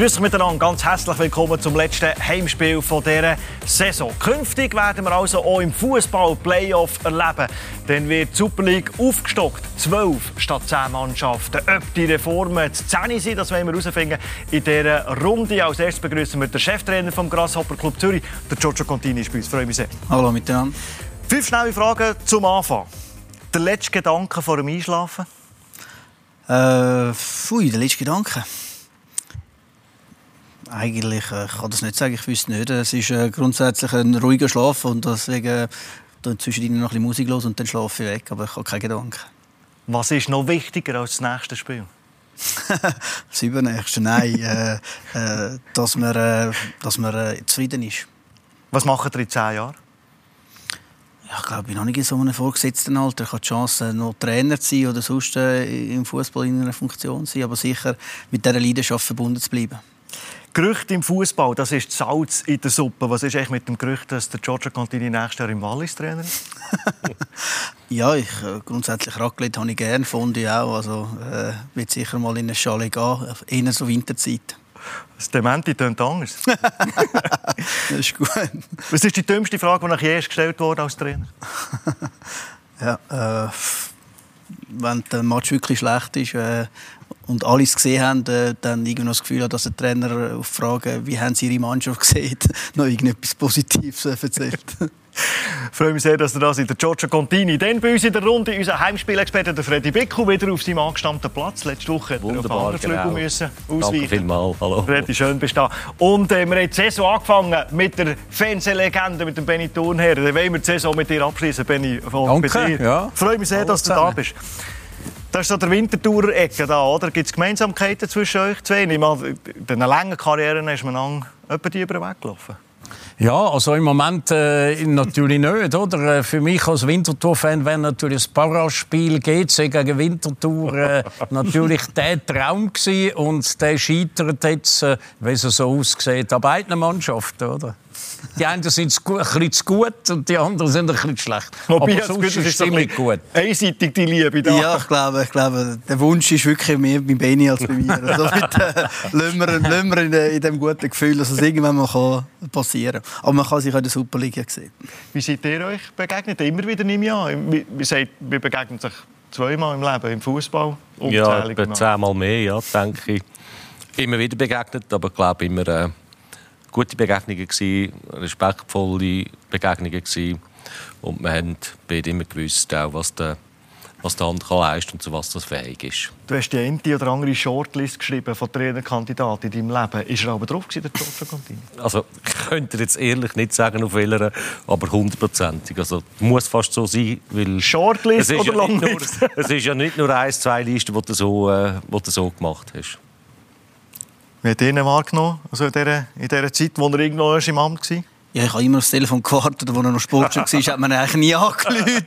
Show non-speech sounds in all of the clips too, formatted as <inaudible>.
Grüß euch miteinander, ganz herzlich willkommen zum letzten Heimspiel von dieser Saison. Künftig werden wir also auch im Fußball Playoff erleben. Dann wird die Super League aufgestockt. Zwölf statt zehn Mannschaften. Ob die Reformen zu zehn sind, das wollen wir herausfinden in dieser Runde. Als erstes begrüßen wir den Cheftrainer vom Grasshopper Club Zürich, der Giorgio Contini, ist bei uns. Freue mich sehr. Hallo miteinander. Fünf schnelle Fragen zum Anfang. Der letzte Gedanke vor dem Einschlafen? Äh, pfui, der letzte Gedanke. Eigentlich äh, ich kann das nicht sagen, ich wüsste nicht. Es ist äh, grundsätzlich ein ruhiger Schlaf und deswegen dann zwischendrin noch ein bisschen Musik los und dann schlafe ich weg, aber ich habe keine Gedanken. Was ist noch wichtiger als das nächste Spiel? <laughs> das übernächste, nein, äh, äh, dass man, äh, dass man äh, zufrieden ist. Was macht ihr in zehn Jahren? Ja, ich glaube, ich bin noch nicht in so einem vorgesetzten Alter. Ich habe die Chance, noch Trainer zu sein oder sonst äh, im Fußball in einer Funktion zu sein, aber sicher mit dieser Leidenschaft verbunden zu bleiben. Gerücht im Fußball, das ist Salz in der Suppe. Was ist eigentlich mit dem Gerücht, dass der Giorgio Contini nächstes Jahr im Wallis Trainer ist? <laughs> ja, ich, äh, grundsätzlich Raclette habe ich gerne, Fondue auch. Also äh, wird sicher mal in eine Schale gehen, eher so Winterzeit. Das Dementi tönt anders. <laughs> das ist gut. Was ist die dümmste Frage, die nach je gestellt wurde als Trainer? <laughs> ja, äh, wenn der Match wirklich schlecht ist, äh, und alles gesehen haben, äh, dann irgendwie das Gefühl hat, dass der Trainer auf die Frage, wie haben sie ihre Mannschaft gesehen, <laughs> noch irgendetwas Positives äh, erzählt. Ich <laughs> freue mich sehr, dass ihr da seid. Der Giorgio Contini. Dann bei uns in der Runde unser Heimspielexperte der Freddy Bickel wieder auf seinem angestammten Platz. Letzte Woche er auf genau. müssen ausweichen. Danke vielmals. Hallo. Freddy, schön bist du da. Und äh, wir haben die Saison angefangen mit der Fernsehlegende, mit dem Benny Thurnherr. Dann wollen wir die Saison mit dir abschließen, Benny. Von Danke. Ja. Ich freue mich sehr, dass du da bist. Das ist so der Wintertourer-Ecke da, oder? Gibt es Gemeinsamkeiten zwischen euch zwei? Ich meine, in den langen Karrieren ist man lang etwa die über den Weg gelaufen. Ja, also im Moment äh, natürlich nicht. Oder? Äh, für mich als Winterthur-Fan wäre natürlich das Paraspiel GC gegen Winterthur äh, <laughs> natürlich der Traum gewesen. Und der scheitert jetzt, äh, wie es so aussieht, an beiden Mannschaften. Oder? Die einen sind ein bisschen zu gut und die anderen sind ein bisschen schlecht. Wobei, Aber sonst ist es ziemlich gut. Einseitig die Liebe da. Ja, ich glaube, ich glaube, der Wunsch ist wirklich mehr bei Benny als bei mir. Also <laughs> mit, äh, lassen wir, in, in dem guten Gefühl, dass es irgendwann mal passieren kann. Aber man kann sich auch in der Superliga sehen. Wie seid ihr euch begegnet? Immer wieder im Jahr? Wie, sagt, wir begegnen sich zweimal im Leben, im Fußball? Ja, etwa zehnmal mehr, ja, denke ich. Immer wieder begegnet, aber ich glaube immer... Äh gute Begegnungen, gewesen, respektvolle Begegnungen. Gewesen. Und wir haben beide immer gewusst, auch, was der, was der andere leisten und zu was das fähig ist. Du hast die eine oder andere Shortlist geschrieben von Trainerkandidaten in deinem Leben. Ist er aber drauf gewesen, der Giorgio Contini? Also, ich könnte jetzt ehrlich nicht sagen, auf welcher, aber hundertprozentig. Also, muss fast so sein, weil... Shortlist oder ja Longlist? es ist ja nicht nur eins, zwei Listen, die du so, äh, die du so gemacht hast. Wie hat ihr ihn wahrgenommen, also in dieser, in dieser Zeit, wo er irgendwo im Amt war? Ja, ich habe immer aufs Telefon gewartet, als er noch Sportchef war, hat man eigentlich nie <laughs> angerufen.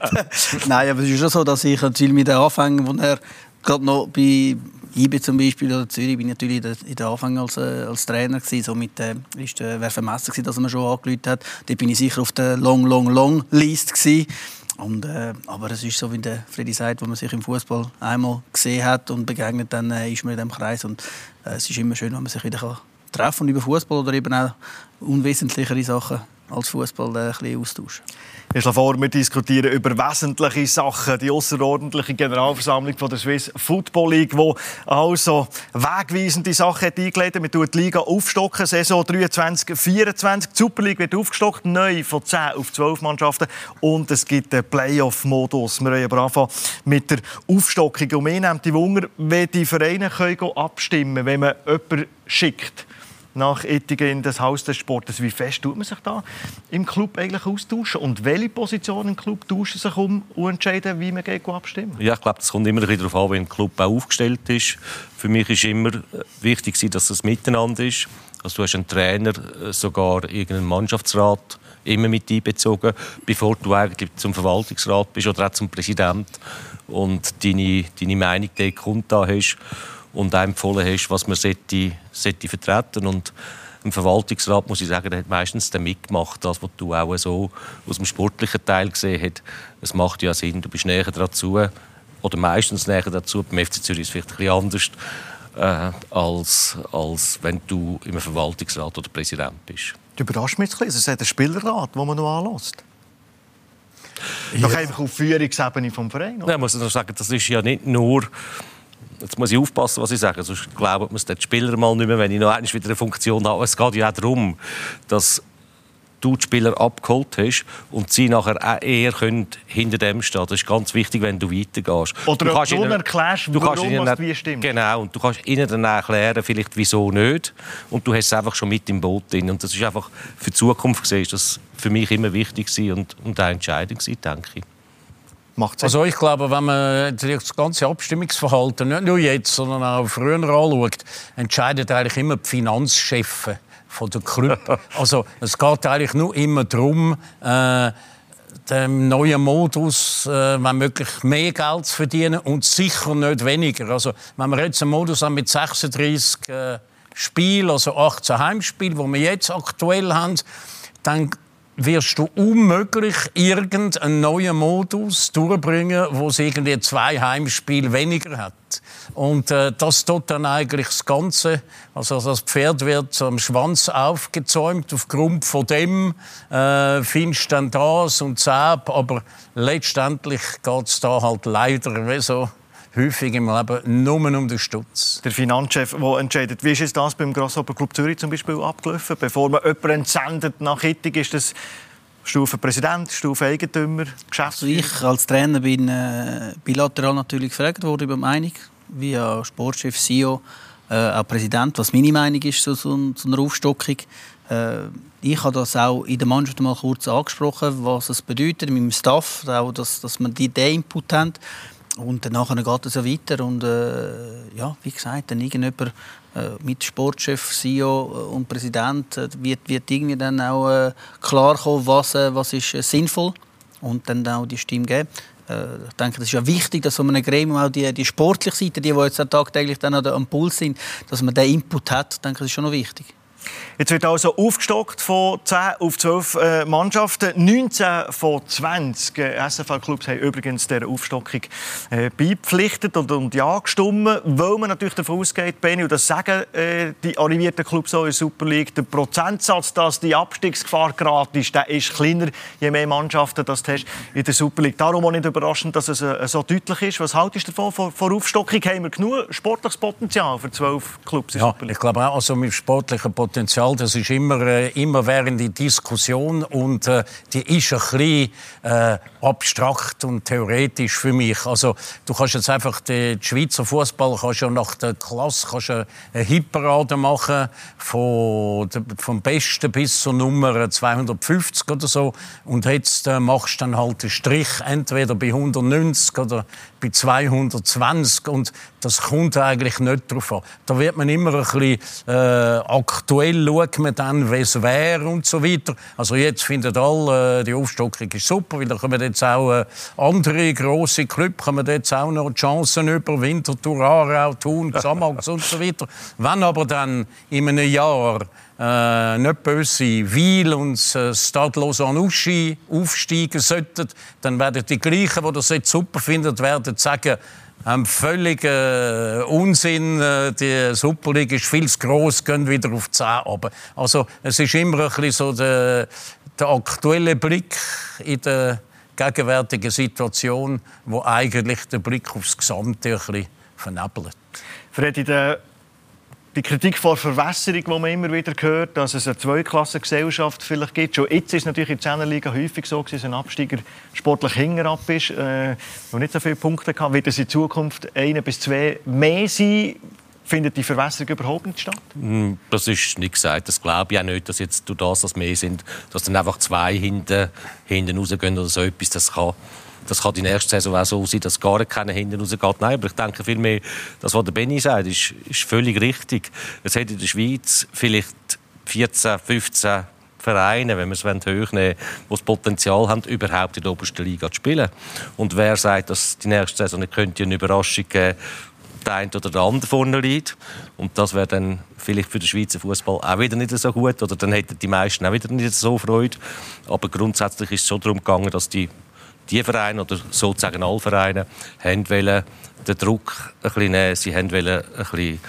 Nein, aber es ist schon so, dass ich natürlich mit den Anfängen, wo er gerade noch bei IBE zum Beispiel oder Zürich, bin ich natürlich in den Anfängen als, äh, als Trainer gewesen. So mit äh, ist äh, wäre vermessen dass er schon angerufen hat. Da bin ich sicher auf der Long, Long, Long List gewesen. Und, äh, aber es ist so, wie der Freddy sagt, wenn man sich im Fußball einmal gesehen hat und begegnet, dann äh, ist man in diesem Kreis. Und äh, es ist immer schön, wenn man sich wieder kann treffen kann über Fußball oder eben auch unwesentlichere Sachen als Fußball äh, austauschen. Ich schlage vor, wir diskutieren über wesentliche Sachen. Die außerordentliche Generalversammlung von der Swiss Football League, die also wegweisende Sachen hat eingeleitet. Wir die Liga aufstocken, Saison 23, 24. Die Super League wird aufgestockt, neu von 10 auf 12 Mannschaften. Und es gibt den Playoff-Modus. Wir wollen aber anfangen mit der Aufstockung. Und mir nimmt die Wunder, wie die Vereine können abstimmen können, wenn man jemanden schickt nach Ettingen in das Haus des Sportes. Wie fest tut man sich da im Club eigentlich austauschen? Und welche Positionen im Club tauschen sich um und entscheiden, wie man geht abstimmen? Ja, ich glaube, es kommt immer darauf an, wie ein Club aufgestellt ist. Für mich ist immer wichtig, dass es miteinander ist. Also du hast einen Trainer, äh, sogar irgendeinen Mannschaftsrat immer mit einbezogen, bevor du eigentlich zum Verwaltungsrat bist oder auch zum Präsident und deine, deine Meinung dort kundtan hast und auch empfohlen hast, was man sollte, sollte vertreten und im Verwaltungsrat muss ich sagen, der hat meistens dann mitgemacht, das, was du auch so aus dem sportlichen Teil gesehen hast. Es macht ja Sinn, du bist näher dazu oder meistens näher dazu. Beim FC Zürich ist es vielleicht ein bisschen anders. äh, als, als wenn du im Verwaltungsrat oder Präsident bist. Du überrascht mich ein bisschen. Es ist der Spielerrat, den man noch anlässt. Ja. Doch einfach auf Führungsebene vom Verein. Oder? Ja, muss ich noch sagen, das ist ja nicht nur jetzt muss ich aufpassen, was ich sage, sonst glauben es den Spieler mal nicht mehr, wenn ich noch wieder eine Funktion habe. Es geht ja auch darum, dass du die Spieler abgeholt hast und sie nachher auch eher können hinter dem stehen. Das ist ganz wichtig, wenn du weitergehst. Oder du kannst ihnen, erklärst, du warum ihnen, was wie stimmt. Genau, und du kannst ihnen dann erklären, vielleicht wieso nicht. Und du hast es einfach schon mit im Boot drin. Und das ist einfach für die Zukunft gesehen, das für mich immer wichtig und, und eine Entscheidung gewesen, denke ich. Also ich glaube, wenn man das ganze Abstimmungsverhalten nicht nur jetzt, sondern auch früher anschaut, entscheidet eigentlich immer die Finanzchefs von der Club. <laughs> also es geht eigentlich nur immer darum, äh, dem neuen Modus, äh, wenn möglich mehr Geld zu verdienen und sicher nicht weniger. Also wenn wir jetzt einen Modus haben mit 36 äh, Spielen, also 18 Heimspielen, wo wir jetzt aktuell haben, dann wirst du unmöglich irgendeinen neuen Modus durchbringen, wo es irgendwie zwei Heimspiele weniger hat. Und äh, das tut dann eigentlich das Ganze, also das Pferd wird am Schwanz aufgezäumt, aufgrund von dem äh, findest du dann das und das, aber letztendlich geht es da halt leider wie so häufig im Leben nur um den Stutz. Der Finanzchef, der entscheidet, wie ist es das beim Grasshopper Club Zürich zum Beispiel abgelaufen? Bevor man jemanden entsendet nach Hittig, ist das Stufe Präsident, Stufe Eigentümer, Geschäftsführer? Also ich als Trainer bin äh, bilateral natürlich gefragt worden über Meinung, via Sportchef, CEO, äh, auch Präsident, was meine Meinung ist zu so, so einer Aufstockung. Äh, ich habe das auch in der Mannschaft mal kurz angesprochen, was es bedeutet, mit dem Staff, auch, dass, dass man die, den Input haben. Und dann geht es ja weiter und äh, ja, wie gesagt, dann irgendjemand äh, mit Sportchef, CEO und Präsident äh, wird, wird irgendwie dann auch äh, klar was, äh, was ist äh, sinnvoll und dann auch die Stimme geben. Äh, ich denke, das ist ja wichtig, dass so einem Gremium auch die, die sportliche Seite, die, die jetzt tagtäglich dann am Puls sind, dass man den Input hat. Ich denke, das ist schon noch wichtig. Jetzt wird also aufgestockt von 10 auf 12 äh, Mannschaften. 19 von 20 äh, SFL-Clubs haben übrigens dieser Aufstockung äh, beipflichtet und, und ja gestimmt, weil man natürlich davon ausgeht, Benny, und das sagen die arrivierten Clubs so in der Super League, der Prozentsatz, dass die Abstiegsgefahr gerade ist, der ist kleiner, je mehr Mannschaften das hast in der Super League. Darum auch nicht überraschend, dass es so deutlich ist. Was haltest du davon? Vor, vor Aufstockung haben wir genug sportliches Potenzial für 12 Clubs in der ja, Super League? Ich glaube auch, also mit sportlichem Potenzial Potenzial, das ist immer, äh, immer während die Diskussion und äh, die ist ein bisschen äh, abstrakt und theoretisch für mich. Also du kannst jetzt einfach den Schweizer Fußball kannst ja nach der Klasse kannst eine Hitparade machen von vom Besten bis zur Nummer 250 oder so und jetzt äh, machst du dann halt einen Strich entweder bei 190 oder bei 220 und das kommt eigentlich nicht darauf an. Da wird man immer ein bisschen äh, aktuell schaut man dann, es wäre und so weiter. Also jetzt finden alle, äh, die Aufstockung ist super, weil da kommen jetzt auch äh, andere große Clubs, kommen jetzt auch noch Chancen über Winterthur, Aarau, Thun, Xamax und so weiter. Wenn aber dann in einem Jahr äh, nicht böse Weil und äh, Stade Lausanne aufsteigen sollten, dann werden die gleichen, die das jetzt super finden, werden sagen, ähm, völliger Unsinn. Äh, die Super League ist viel zu gross, gehen wieder auf 10 runter. Also es ist immer ein bisschen so der, der aktuelle Blick in der gegenwärtigen Situation, wo eigentlich der Blick aufs Gesamte ein bisschen vernebelt. Freddy, der die Kritik vor Verwässerung, die man immer wieder hört, dass es eine Zweiklassengesellschaft vielleicht gibt. Schon jetzt ist es natürlich in der Liga häufig so, dass ein Absteiger sportlich hinterab ist äh, nicht so viele Punkte hat. Wird es in Zukunft eine bis zwei mehr sein? Findet die Verwässerung überhaupt nicht statt? Hm, das ist nicht gesagt. Das glaube ich auch nicht, dass jetzt durch das, dass mehr sind, dass dann einfach zwei hinten, hinten rausgehen oder so etwas. Das kann das kann in der ersten Saison auch so sein, dass gar keiner hinten rausgeht. Nein, aber ich denke vielmehr, das, was der Benny sagt, ist, ist völlig richtig. Es hat in der Schweiz vielleicht 14, 15 Vereine, wenn wir es hochnehmen wollen, die das Potenzial haben, überhaupt in der obersten Liga zu spielen. Und wer sagt, dass die nächste Saison nicht könnte eine Überraschung geben der eine oder der andere vorne liegt. Und das wäre dann vielleicht für den Schweizer Fußball auch wieder nicht so gut. Oder dann hätten die meisten auch wieder nicht so Freude. Aber grundsätzlich ist es so darum gegangen, dass die die Vereine oder sozusagen alle Vereine haben wollen den Druck ein bisschen nehmen. Sie haben wollen ein bisschen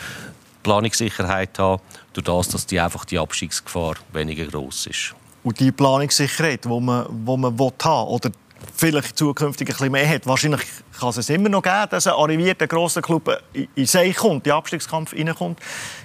Planungssicherheit haben, durch das, dass die einfach die Abstiegsgefahr weniger groß ist. Und die Planungssicherheit, die man, die man will haben oder vielleicht zukünftig ein bisschen mehr hat. Wahrscheinlich kann es immer noch geben, dass ein arrivierter grosser Club in sich kommt, in den Abstiegskampf reinkommt.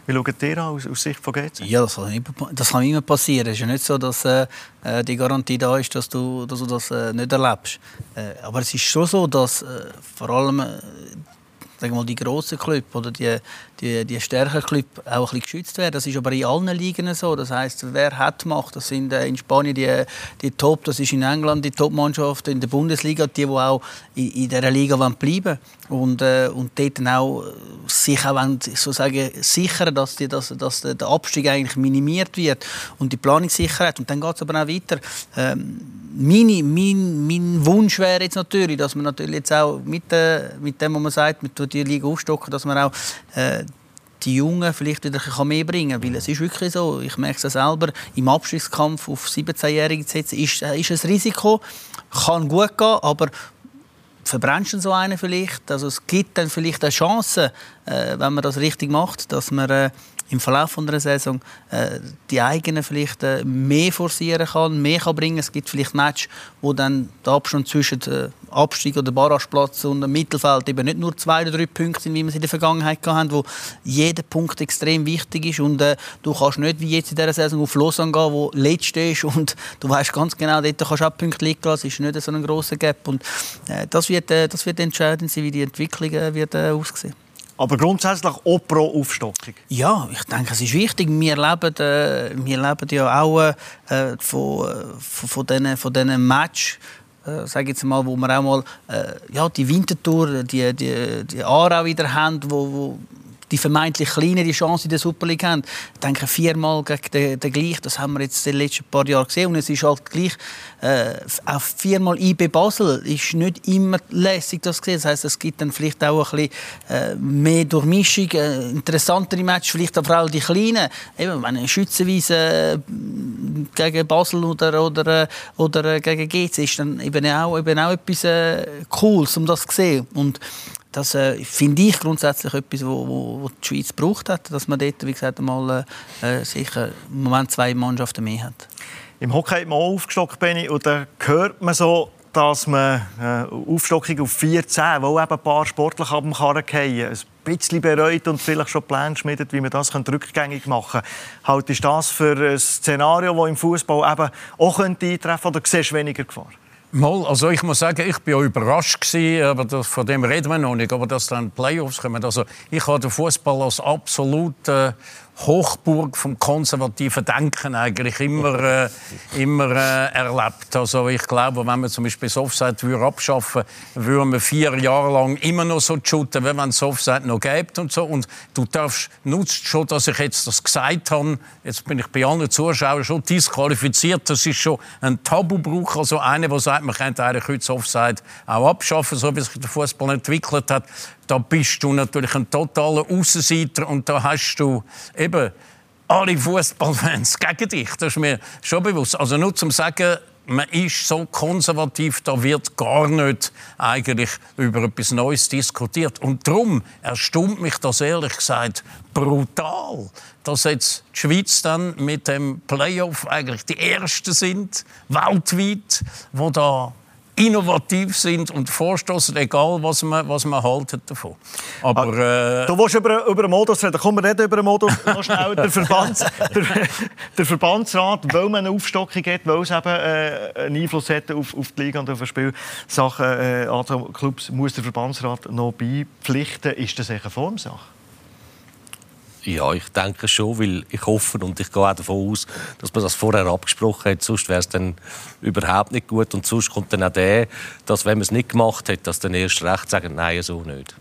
Wie schaut ihr aus, aus Sicht von GC? Ja, das kann, immer, das kann immer passieren. Es ist ja nicht so, dass äh, äh, die Garantie da ist, dass du, dass du das äh, nicht erlebst. Äh, aber es ist schon so, dass äh, vor allem äh, mal, die grossen Clubs oder die, die, die stärkeren Clubs auch ein bisschen geschützt werden. Das ist aber in allen Ligen so. Das heißt, wer hat Macht? Das sind äh, in Spanien die, die Top, das ist in England die Top-Mannschaft, in der Bundesliga die, die auch in, in dieser Liga bleiben wollen. Und, äh, und dort auch sich auch wollen, sozusagen sichern, dass, die, dass, dass der Abstieg eigentlich minimiert wird und die Planungssicherheit. Und dann geht es aber auch weiter. Ähm, meine, mein, mein Wunsch wäre jetzt natürlich, dass man natürlich jetzt auch mit, äh, mit dem, was man sagt, mit der Liga aufstocken, dass man auch äh, die Jungen vielleicht wieder mehr bringen kann. Weil es ist wirklich so, ich merke es selber, im Abstiegskampf auf 17-Jährige zu setzen, ist, äh, ist ein Risiko. Kann gut gehen, aber verbrennst du so einen vielleicht? Also es gibt dann vielleicht eine Chance, äh, wenn man das richtig macht, dass man äh, im Verlauf einer Saison äh, die eigenen vielleicht äh, mehr forcieren kann, mehr kann bringen. Es gibt vielleicht Matches, wo dann der Abstand zwischen äh, Abstieg oder Barrageplatz und dem Mittelfeld eben nicht nur zwei oder drei Punkte sind, wie wir es in der Vergangenheit hatten, wo jeder Punkt extrem wichtig ist. Und äh, du kannst nicht wie jetzt in dieser Saison auf Lausanne gehen, wo letzte ist <laughs> und du weißt ganz genau, dort kannst du auch Punkte liegen lassen, es ist nicht so ein grosser Gap. Und äh, das, wird, äh, das wird entscheidend sein, wie die Entwicklung äh, wird, aussehen aber grundsätzlich auch pro Aufstockung. Ja, ich denke, es ist wichtig. Wir leben, äh, wir leben ja auch äh, von, von, von diesen, von diesen Match äh, jetzt mal, wo wir auch mal äh, ja, die Wintertour, die, die, die Aarau wieder haben, wo, wo die vermeintlich kleinere Chance in der Super League haben. Ich denke, viermal gegen den, den gleich, das haben wir jetzt in den letzten paar Jahren gesehen. Und es ist halt gleich, äh, auch viermal IB Basel ist nicht immer lässig, das gesehen. Das heisst, es gibt dann vielleicht auch ein bisschen äh, mehr Durchmischung, äh, interessantere Matches, vielleicht aber auch die kleinen. Eben, wenn Schützenweise äh, gegen Basel oder, oder, äh, oder äh, gegen GC ist, dann eben auch, eben auch etwas äh, Cooles, um das zu sehen. Und das äh, finde ich grundsätzlich etwas, wo, wo, wo, die Schweiz braucht hat, dass man dort, wie gesagt, mal äh, sicher im Moment zwei Mannschaften mehr hat. Im Hockey auch aufgestockt, Benni, und da hört man so, dass man äh, Aufstockung auf 14, wo eben ein paar Sportler am Karren fallen, ein bisschen bereut und vielleicht schon Pläne schmiedet, wie man das rückgängig machen kann. Halt ist das für ein Szenario, das im Fußball eben auch eintreffen könnte, oder siehst du weniger Gefahr? Mal, also ich muss sagen, ich bin auch überrascht gewesen, aber das, von dem reden wir noch nicht, aber dass dann Playoffs kommen. Also ich habe den Fußball als absolut äh, Hochburg vom konservativen Denken eigentlich immer, äh, immer äh, erlebt. Also ich glaube, wenn man zum Beispiel Offside würde abschaffen würde, würden wir vier Jahre lang immer noch so shooten, wenn man Offside noch gibt und so. Und du darfst, nutzt schon, dass ich jetzt das gesagt habe, jetzt bin ich bei allen Zuschauern schon disqualifiziert, das ist schon ein Tabubruch. Also einer, der sagt, man könnte eigentlich heute das Offside auch abschaffen, so wie sich der Fußball entwickelt hat da bist du natürlich ein totaler Außenseiter und da hast du eben alle Fußballfans <laughs> gegen dich. Das ist mir schon bewusst. Also nur zum sagen, man ist so konservativ, da wird gar nicht eigentlich über etwas Neues diskutiert. Und darum erstaunt mich das ehrlich gesagt brutal, dass jetzt die Schweiz dann mit dem Playoff eigentlich die Ersten sind, weltweit, wo da innovativ sind und vorstoßen, egal was man, was man haltet davon. Aber, ah, äh, du willst über, über den Modus reden. Kommen wir reden über den Modus noch schnell. <laughs> Der, Verbands, der, der, Verbandsrat, weil man eine Aufstockung hat, weil es eben äh, einen Einfluss hat auf, auf die Liga und auf die Spielsachen, äh, also Clubs, muss der Verbandsrat noch beipflichten. Ist das eine Formsache? Ja, ich denke schon, weil ich hoffe und ich gehe auch davon aus, dass man das vorher abgesprochen hat. Sonst wäre es dann überhaupt nicht gut. Und sonst kommt dann auch der, dass wenn man es nicht gemacht hat, dass dann erst recht sagen, nein, so nicht.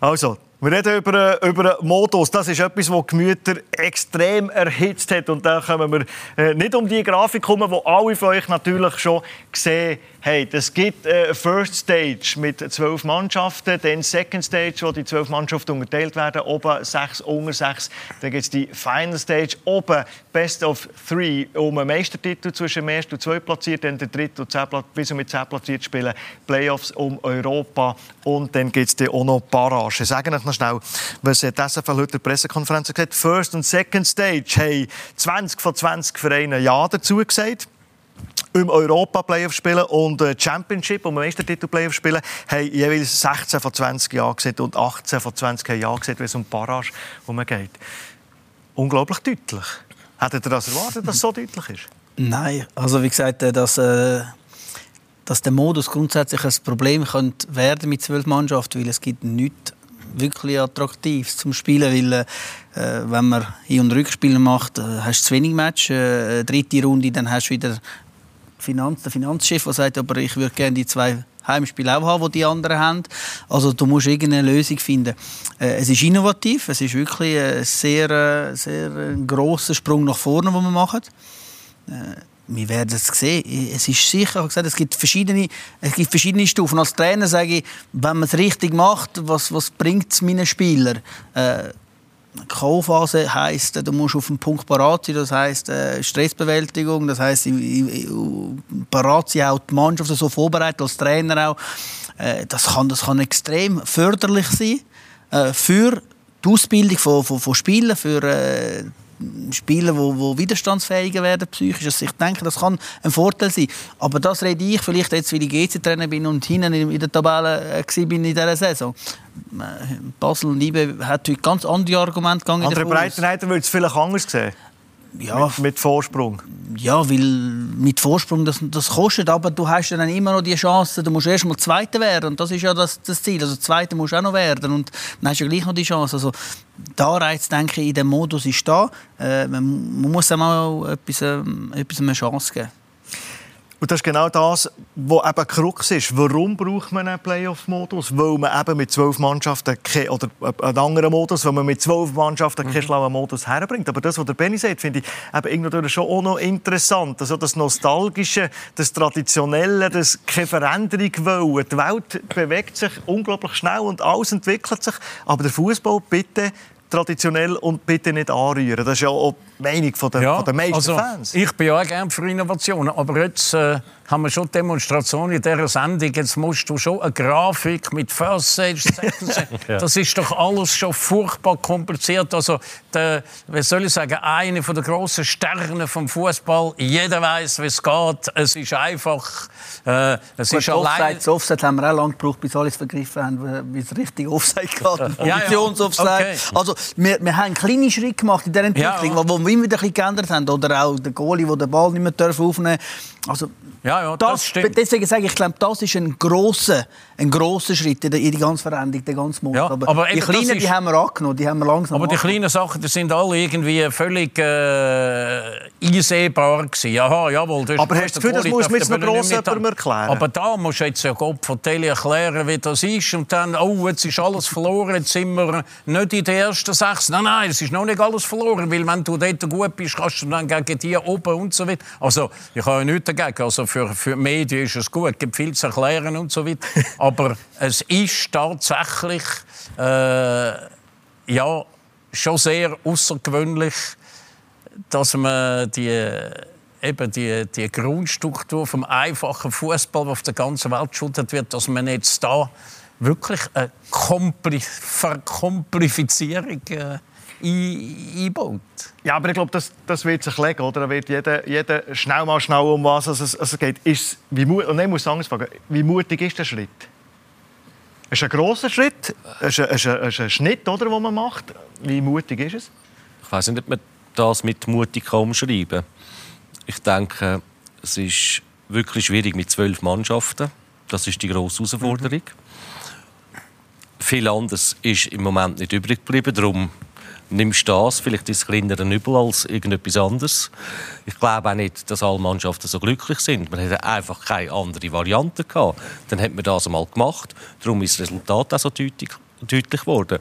Also, Wir reden über, über Modus. Das ist etwas, das Gemüter extrem erhitzt hat. Und da kommen wir äh, nicht um die Grafik kommen, die alle von euch natürlich schon gesehen haben. Es gibt äh, First Stage mit zwölf Mannschaften, dann Second Stage, wo die zwölf Mannschaften unterteilt werden, oben sechs, unter sechs. Dann gibt es die Final Stage, oben Best of Three, um einen Meistertitel zwischen dem ersten und zweiten platziert, dann der dritte und zehn, bis mit zehn platziert spielen, Playoffs um Europa und dann gibt es auch noch Barrage. Sagen noch schnell, was hat SFL heute in der Pressekonferenz gesagt? First und Second Stage haben 20 von 20 Vereinen Ja dazu gesagt im Europa Playoff spielen und äh, Championship, um den Meistertitel Playoff spielen, haben jeweils 16 von 20 Ja gesagt und 18 von 20 haben gesagt, wenn es um Barrage geht. Unglaublich deutlich. Hättet ihr das erwartet, dass es so deutlich ist? Nein, also wie gesagt, äh, dass, äh, dass der Modus grundsätzlich ein Problem könnte werden mit zwölf Mannschaften, weil es gibt nichts wirklich attraktiv zum Spielen, weil äh, wenn man Hin- und Rückspiele macht, äh, hast du zu wenig Match. Äh, dritte Runde, dann hast du wieder Finanz, der Finanzchef, der sagt, aber ich würde gerne die zwei Heimspiele auch haben, die die anderen haben. Also du musst irgendeine Lösung finden. Äh, es ist innovativ, es ist wirklich ein sehr, äh, sehr grosser Sprung nach vorne, den wir machen. Äh, wir werden es sehen. Es ist sicher, ich gesagt, es gibt verschiedene, es gibt verschiedene Stufen. Als Trainer sage ich, wenn man es richtig macht, was, was bringt es meinen Spielern? Äh, K.O.-Phase heisst, du musst auf den Punkt parat sein, das heisst äh, Stressbewältigung, das heisst parat sein, auch die Mannschaft so vorbereitet, als Trainer auch. Äh, das, kann, das kann extrem förderlich sein äh, für die Ausbildung von, von, von Spielern, für Spieler, die, die widerstandsfähiger werden psychisch. Also ich denke, das kann ein Vorteil sein. Aber das rede ich vielleicht jetzt, weil ich GC-Trainer bin und hinten in der Tabelle äh, bin in dieser Saison. Äh, Basel und Liebe hat heute ganz andere Argumente gegangen. Andere Breitenreiter würde es vielleicht anders sehen ja, mit, mit, Vorsprung? Ja, weil mit Vorsprung das, das kostet, aber du hast dann immer noch die Chance, du musst erst mal Zweiter werden und das ist ja das, das Ziel, also Zweiter musst du auch noch werden und dann hast du ja gleich noch die Chance. Also der Anreiz, denke ich, in dem Modus ist da. Äh, man, man muss einem auch etwas, äh, etwas eine Chance geben. Und das ist genau das, was eben Krux ist. Warum braucht man einen Playoff-Modus? Weil man eben mit zwölf Mannschaften oder einen anderen Modus, weil man mit zwölf Mannschaften mhm. keinen schlauen Modus herbringt. Aber das, was der Benny sagt, finde ich eben irgendwie schon auch noch interessant. Also das Nostalgische, das Traditionelle, das keine Veränderung wollen. Die Welt bewegt sich unglaublich schnell und alles entwickelt sich. Aber der Fußball bitte traditionell und bitte nicht anrühren. Das ist ja auch Meinung der, ja, der meisten also, Fans. Ich bin ja auch gerne für Innovationen, aber jetzt äh, haben wir schon Demonstrationen in dieser Sendung. Jetzt musst du schon eine Grafik mit First Stage, <laughs> ja. Das ist doch alles schon furchtbar kompliziert. Also, der, wie soll ich sagen, eine der grossen Sterne vom Fußball. Jeder weiß, wie es geht. Es ist einfach. Äh, es Gut, ist allein... Offside, Offside haben wir auch lange gebraucht, bis alle es begriffen haben, wie es richtig Offside <laughs> geht. Ja, ja. okay. Also, wir, wir haben kleine Schritte gemacht in dieser Entwicklung, ja. wo wir immer ein bisschen geändert haben. Oder auch der Goalie, der den Ball nicht mehr aufnehmen darf. Also, ja, ja, das, das stimmt. Deswegen sage ich, ich glaube, das ist ein grosser, ein grosser Schritt in die ganze Veränderung, der ganze Mund. Ja, aber, aber die kleinen, ist... die haben wir angenommen, die haben wir langsam Aber die kleinen Sachen, die sind alle irgendwie völlig äh, einsehbar gewesen. Aha, jawohl. Das aber hast du das Gefühl, das musst du mit einem grossen jemandem erklären? Aber da musst du jetzt ja Gott von Tele erklären, wie das ist. Und dann, oh, jetzt ist alles verloren, jetzt sind wir nicht in den ersten sechs. Nein, nein, es ist noch nicht alles verloren, weil wenn du dort gut bist, kannst du dann gegen die oben und so weiter. Also, ich habe ja nichts dagegen. Also für, für Medien ist es gut, es gibt viel zu erklären und so weiter. <laughs> Aber es ist tatsächlich äh, ja, schon sehr außergewöhnlich, dass man die, eben die, die Grundstruktur vom einfachen Fußball, der auf der ganzen Welt geschuldet wird, dass man jetzt da wirklich eine Kompli Verkomplifizierung äh, einbaut. Ja, aber ich glaube, das, das wird sich legen, oder? Da wird jeder, jeder schnell mal schnell um was es, es geht. Ist, wie, und ich muss anders fragen, wie mutig ist der Schritt? Es ist ein grosser Schritt, es ist ein, ist ein Schnitt, oder, den man macht. Wie mutig ist es? Ich weiß nicht, ob man das mit mutig umschreiben kann. Ich denke, es ist wirklich schwierig mit zwölf Mannschaften. Das ist die grosse Herausforderung. Mhm. Viel anderes ist im Moment nicht übrig geblieben. Darum nimmst das, vielleicht ist es kleinere Übel als irgendetwas anderes. Ich glaube auch nicht, dass alle Mannschaften so glücklich sind. Man hätte einfach keine andere Variante gehabt. Dann hat man das einmal gemacht. Darum ist das Resultat auch so deutlich, deutlich geworden.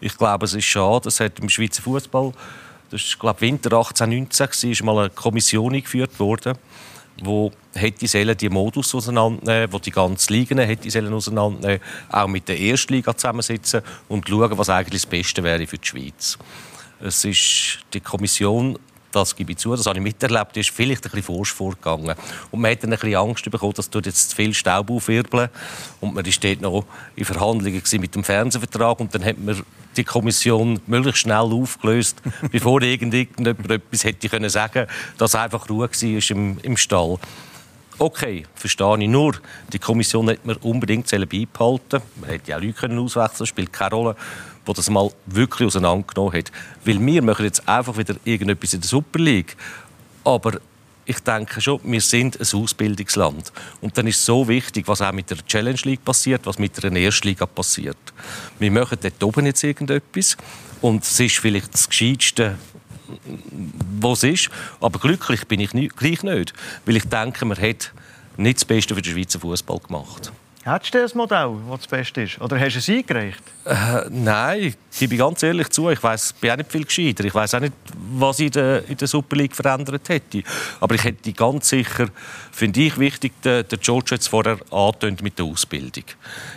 Ich glaube, es ist schade, es hat im Schweizer Fußball, das ist glaube Winter 18, 19 ist mal eine Kommission eingeführt worden, wo hätte sollen die Modus auseinandernehmen, wo die ganze Liga hätte sollen auseinandernehmen, auch mit der Erstliga zusammensitzen und schauen, was eigentlich das Beste wäre für die Schweiz. Es ist die Kommission das gebe ich zu, das habe ich miterlebt, ist vielleicht ein bisschen forsch vorgegangen. Und man hat dann ein bisschen Angst bekommen, dass dort jetzt zu viel Staub aufwirbeln. Und man war dort noch in Verhandlungen mit dem Fernsehvertrag und dann hat man die Kommission möglichst schnell aufgelöst, <laughs> bevor irgendjemand etwas hätte können sagen dass einfach Ruhe war im, im Stall. Okay, verstehe ich. Nur, die Kommission hätte man unbedingt beibehalten Man hätte ja auch Leute auswechseln spielt keine Rolle der das mal wirklich auseinandergenommen hat. Weil wir machen jetzt einfach wieder irgendetwas in der Super League. Aber ich denke schon, wir sind ein Ausbildungsland. Und dann ist es so wichtig, was auch mit der Challenge League passiert, was mit der Erstliga passiert. Wir machen dort oben jetzt irgendetwas. Und es ist vielleicht das Gescheitste, was ist. Aber glücklich bin ich nicht, gleich nicht. Weil ich denke, man hat nicht das Beste für den Schweizer Fußball gemacht. Hättest du ein Modell, das das Beste ist? Oder hast du es eingereicht? Äh, nein, gebe ich ganz ehrlich zu. Ich weiß, bin auch nicht viel gescheiter. Ich weiß auch nicht, was ich in der, in der Super League verändert hätte. Aber ich hätte ganz sicher, finde ich wichtig, der, der George jetzt vorher angetönt mit der Ausbildung.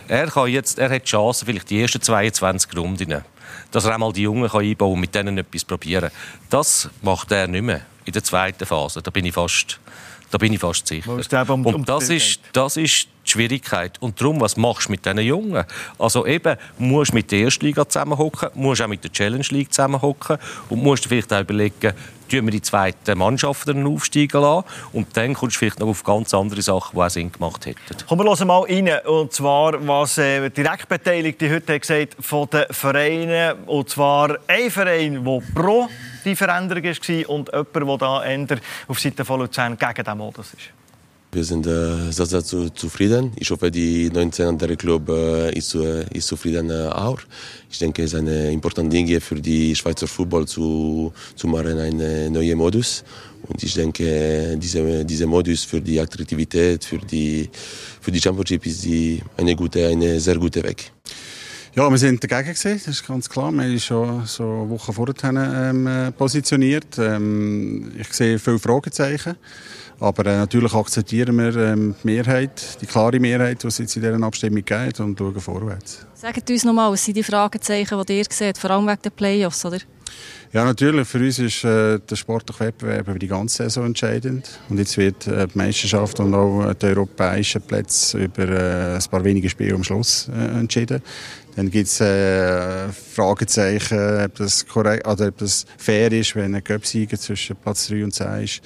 Er, kann jetzt, er hat die Chance, vielleicht die ersten 22 Runden, dass er einmal die Jungen kann einbauen kann und mit denen etwas probieren. Das macht er nicht mehr in der zweiten Phase. Da bin ich fast, da bin ich fast sicher. Um, und das ist, das ist die Schwierigkeit. Und darum, was machst du mit diesen Jungen? Also eben, musst du mit der Erstliga zusammenhocken, musst auch mit der Challenge League zusammenhocken und musst vielleicht auch überlegen, tun wir die zweite Mannschaft dann aufsteigen lassen und dann kommst du vielleicht noch auf ganz andere Sachen, die auch Sinn gemacht hätten. Kommen wir mal rein, und zwar, was äh, Direktbeteiligte heute gesagt von den Vereinen, und zwar ein Verein, der pro die Veränderung war und jemand, der da eher auf Seite von Luzern gegen den Modus ist. Wir sind äh, sehr, sehr zu, zufrieden. Ich hoffe, die 19 andere Club äh, ist, äh, ist zufrieden äh, auch. Ich denke, es ist eine importante Dinge für die Schweizer Fußball zu, zu machen, einen neuen Modus. Und ich denke, diese, diese Modus für die Attraktivität, für die, für die Championship ist die eine gute, eine sehr gute Weg. Ja, wir sind dagegen gewesen, das ist ganz klar. Wir haben schon so Wochen vorher ähm, positioniert. Ähm, ich sehe viele Fragezeichen. Aber äh, natürlich akzeptieren wir ähm, die Mehrheit, die klare Mehrheit, die es jetzt in dieser Abstimmung gibt und schauen vorwärts. Sagt uns nochmal, was sind die Fragezeichen, die ihr seht, vor allem wegen der Playoffs, oder? Ja, natürlich. Für uns ist äh, der sportliche Wettbewerb über die ganze Saison entscheidend. Und jetzt wird äh, die Meisterschaft und auch die europäischen Plätze über äh, ein paar wenige Spiele am Schluss äh, entschieden. Dann gibt es äh, Fragezeichen, ob das, korrekt, oder ob das fair ist, wenn ein Göpsieger zwischen Platz 3 und 10 ist,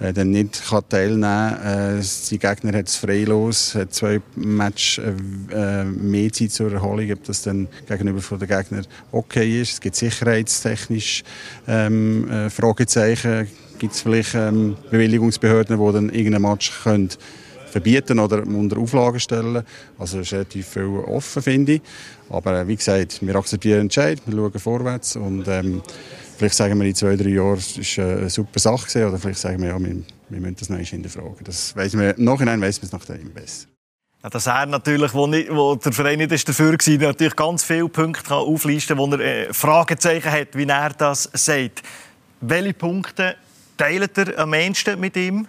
äh, dann nicht kann teilnehmen kann. Äh, die Gegner hat es freilos, hat zwei Match äh, äh, mehr Zeit zur Erholung, ob das dann gegenüber von den Gegnern okay ist. Es gibt sicherheitstechnisch ähm, äh, Fragezeichen. Gibt es vielleicht ähm, Bewilligungsbehörden, die dann irgendein Match können verbieten oder unter Auflagen stellen. Also ist relativ viel offen, finde ich. Aber äh, wie gesagt, wir akzeptieren den Entscheid, wir schauen vorwärts und ähm, vielleicht sagen wir in zwei, drei Jahren, es war eine super Sache gewesen, oder vielleicht sagen wir, ja, wir, wir müssen das noch hinterfragen. Das weiss man, im Nachhinein weiss man es nachdem besser. Ja, dass er natürlich, wo, nicht, wo der Verein nicht ist dafür war, natürlich ganz viele Punkte kann auflisten kann, wo er äh, Fragezeichen hat, wie er das sagt. Welche Punkte teilt er am meisten mit ihm?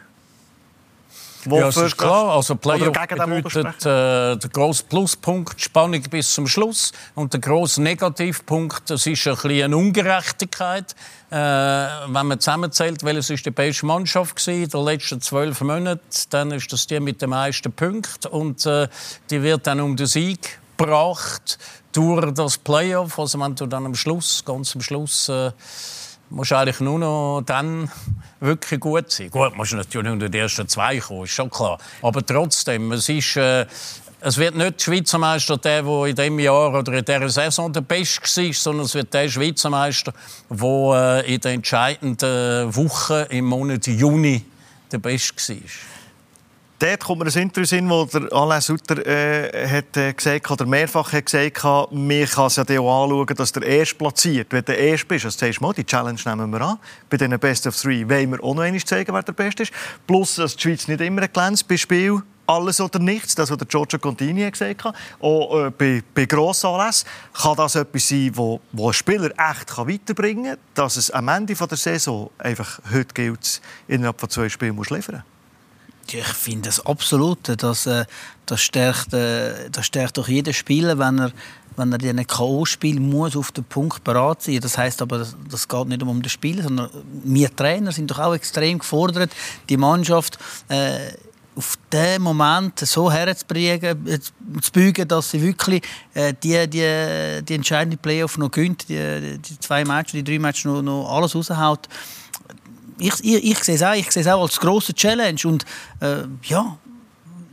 Ja, das ist klar. Also Playoff bedeutet äh, der grosse Pluspunkt, Spannung bis zum Schluss. Und der grosse Negativpunkt, das ist ein bisschen eine Ungerechtigkeit. Äh, wenn man zusammenzählt, welches ist die beste Mannschaft war in den letzten zwölf Monaten, dann ist das die mit den meisten Punkten. Und äh, die wird dann um den Sieg gebracht durch das Playoff. Also wenn du dann am Schluss, ganz am Schluss... Äh, musst eigentlich nur noch dann wirklich gut sein. Gut, musst natürlich unter die ersten zwei kommen, ist schon klar. Aber trotzdem, es ist... Äh, es wird nicht der Schweizer Meister der, der in diesem Jahr oder in dieser Saison der Beste war, sondern es wird der Schweizer Meister, der äh, in den entscheidenden Wochen im Monat Juni der Beste war. Dort kommt mir ein Interview in, wo der Alain Sutter äh, hat, äh, gesagt oder mehrfach hat gesagt hat, man kann es ja auch anschauen, dass der Erste platziert. Wenn du der Erste bist, also sagst du die Challenge nehmen wir an. Bei diesen Best of Three wollen wir auch noch einmal zeigen, wer der Beste ist. Plus, dass die Schweiz nicht immer glänzt bei Spiel alles oder nichts, das, was der Giorgio Contini gesagt hat, auch äh, bei, bei Grossanlässen, kann das etwas sein, wo, wo ein Spieler echt kann weiterbringen kann, dass es am Ende der Saison einfach heute gilt, innerhalb von zwei Spielen muss liefern ich finde das absolut. Das, äh, das, stärkt, äh, das stärkt doch jeden Spieler, wenn er, wenn er in K.O.-Spiel muss auf den Punkt bereit sein. Das heißt aber, das, das geht nicht um das Spiel, sondern wir Trainer sind doch auch extrem gefordert, die Mannschaft äh, auf den Moment so herzubringen, äh, zu beugen, dass sie wirklich äh, die, die, die entscheidende Playoff noch gönnt, die, die zwei Matches, die drei Matches noch, noch alles raushaut. Ich, ich, ich sehe es auch, ich sehe es auch als große Challenge und äh, ja,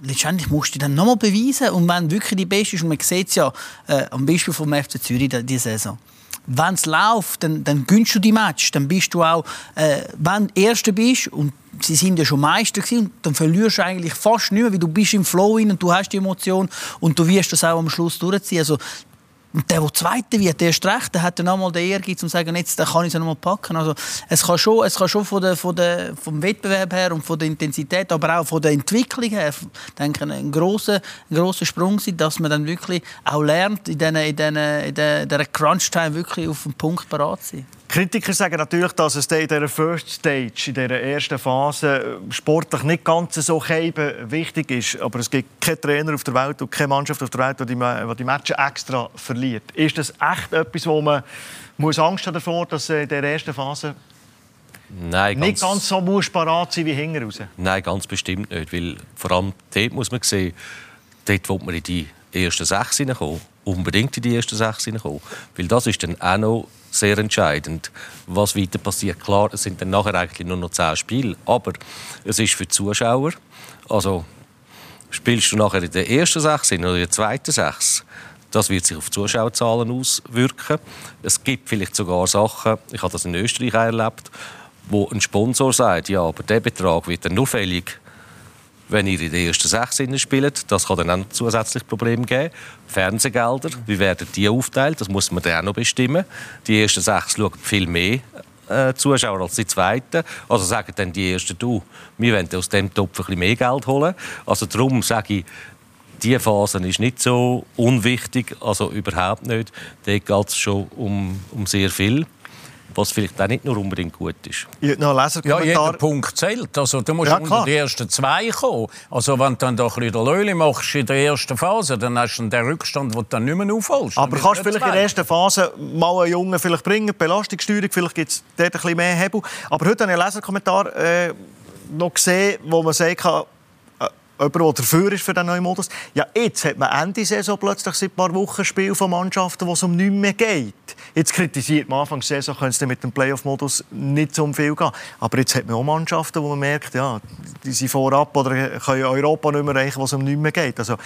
letztendlich musst du dann nochmal beweisen und wenn wirklich die Beste ist und man sieht es ja äh, am Beispiel vom FC Zürich diese Saison, wenn es läuft, dann, dann gönnst du die Match. Dann bist du auch, äh, wenn du Erster bist und sie sind ja schon Meister gewesen, dann verlierst du eigentlich fast nicht mehr, weil du bist im Flow und du hast die Emotion und du wirst das auch am Schluss durchziehen. Also und der, der Zweite wird, der ist recht, der hat dann nochmal den Ehrgeiz, um zu sagen, jetzt kann ich es nochmal packen. Also, es kann schon, es kann schon von der, von der, vom Wettbewerb her und von der Intensität, aber auch von der Entwicklung her, denke ich, ein grosser, ein grosser Sprung sein, dass man dann wirklich auch lernt, in dieser, in in Crunch-Time wirklich auf den Punkt bereit zu sein. Kritiker sagen natürlich, dass es in dieser First Stage, in dieser ersten Phase, sportlich nicht ganz so wichtig ist. Aber es gibt keinen Trainer auf der Welt und keine Mannschaft auf der Welt, die die, die Matches extra verliert. Ist das echt etwas, wo man muss Angst haben davor, dass in dieser ersten Phase Nein, nicht ganz so muss parat sein wie hinten raus? Nein, ganz bestimmt nicht. Weil vor allem dort muss man sehen, dort will man in die ersten sechs hineinkommen. Unbedingt in die ersten sechs hineinkommen. Weil das ist dann auch noch sehr entscheidend, was weiter passiert. Klar, es sind dann nachher eigentlich nur noch zehn Spiele, aber es ist für die Zuschauer, also spielst du nachher in der ersten sechs oder in der zweiten sechs, das wird sich auf die Zuschauerzahlen auswirken. Es gibt vielleicht sogar Sachen, ich habe das in Österreich erlebt, wo ein Sponsor sagt, ja, aber der Betrag wird dann nur fällig, wenn ihr in den ersten sechs spielt. Das kann dann auch zusätzlich Probleme geben. Fernsehgelder, wie werden die aufteilt? Das muss man dann auch noch bestimmen. Die ersten sechs schauen viel mehr äh, Zuschauer als die zweiten. Also sagen dann die ersten, du, wir wollen aus dem Topf ein bisschen mehr Geld holen. Also darum sage ich, diese Phase ist nicht so unwichtig, also überhaupt nicht. Da geht es schon um, um sehr viel was vielleicht auch nicht nur unbedingt gut ist. Ja, jeder Punkt zählt. Also, du musst ja, unter die ersten zwei kommen. Also, wenn du dann doch ein bisschen Löhle machst in der ersten Phase, dann hast du den Rückstand, den du dann nicht mehr aufholst. Aber kannst du vielleicht zwei. in der ersten Phase mal einen Jungen vielleicht bringen, Belastungssteuerung, vielleicht gibt es dort ein bisschen mehr Hebel. Aber heute habe ich einen Leserkommentar äh, noch gesehen, wo man sagen kann, jemand, der dafür ist für den neuen Modus. Ja, jetzt hat man Ende Saison plötzlich seit ein paar Wochen Spiel von Mannschaften, wo es um nichts mehr geht. Jetzt kritisiert man Anfang der Saison, könnte es mit dem Playoff-Modus nicht so viel gehen. Aber jetzt hat man auch Mannschaften, wo man merkt, ja, die sind vorab oder können Europa nicht mehr erreichen, wo es um nichts mehr geht. Also,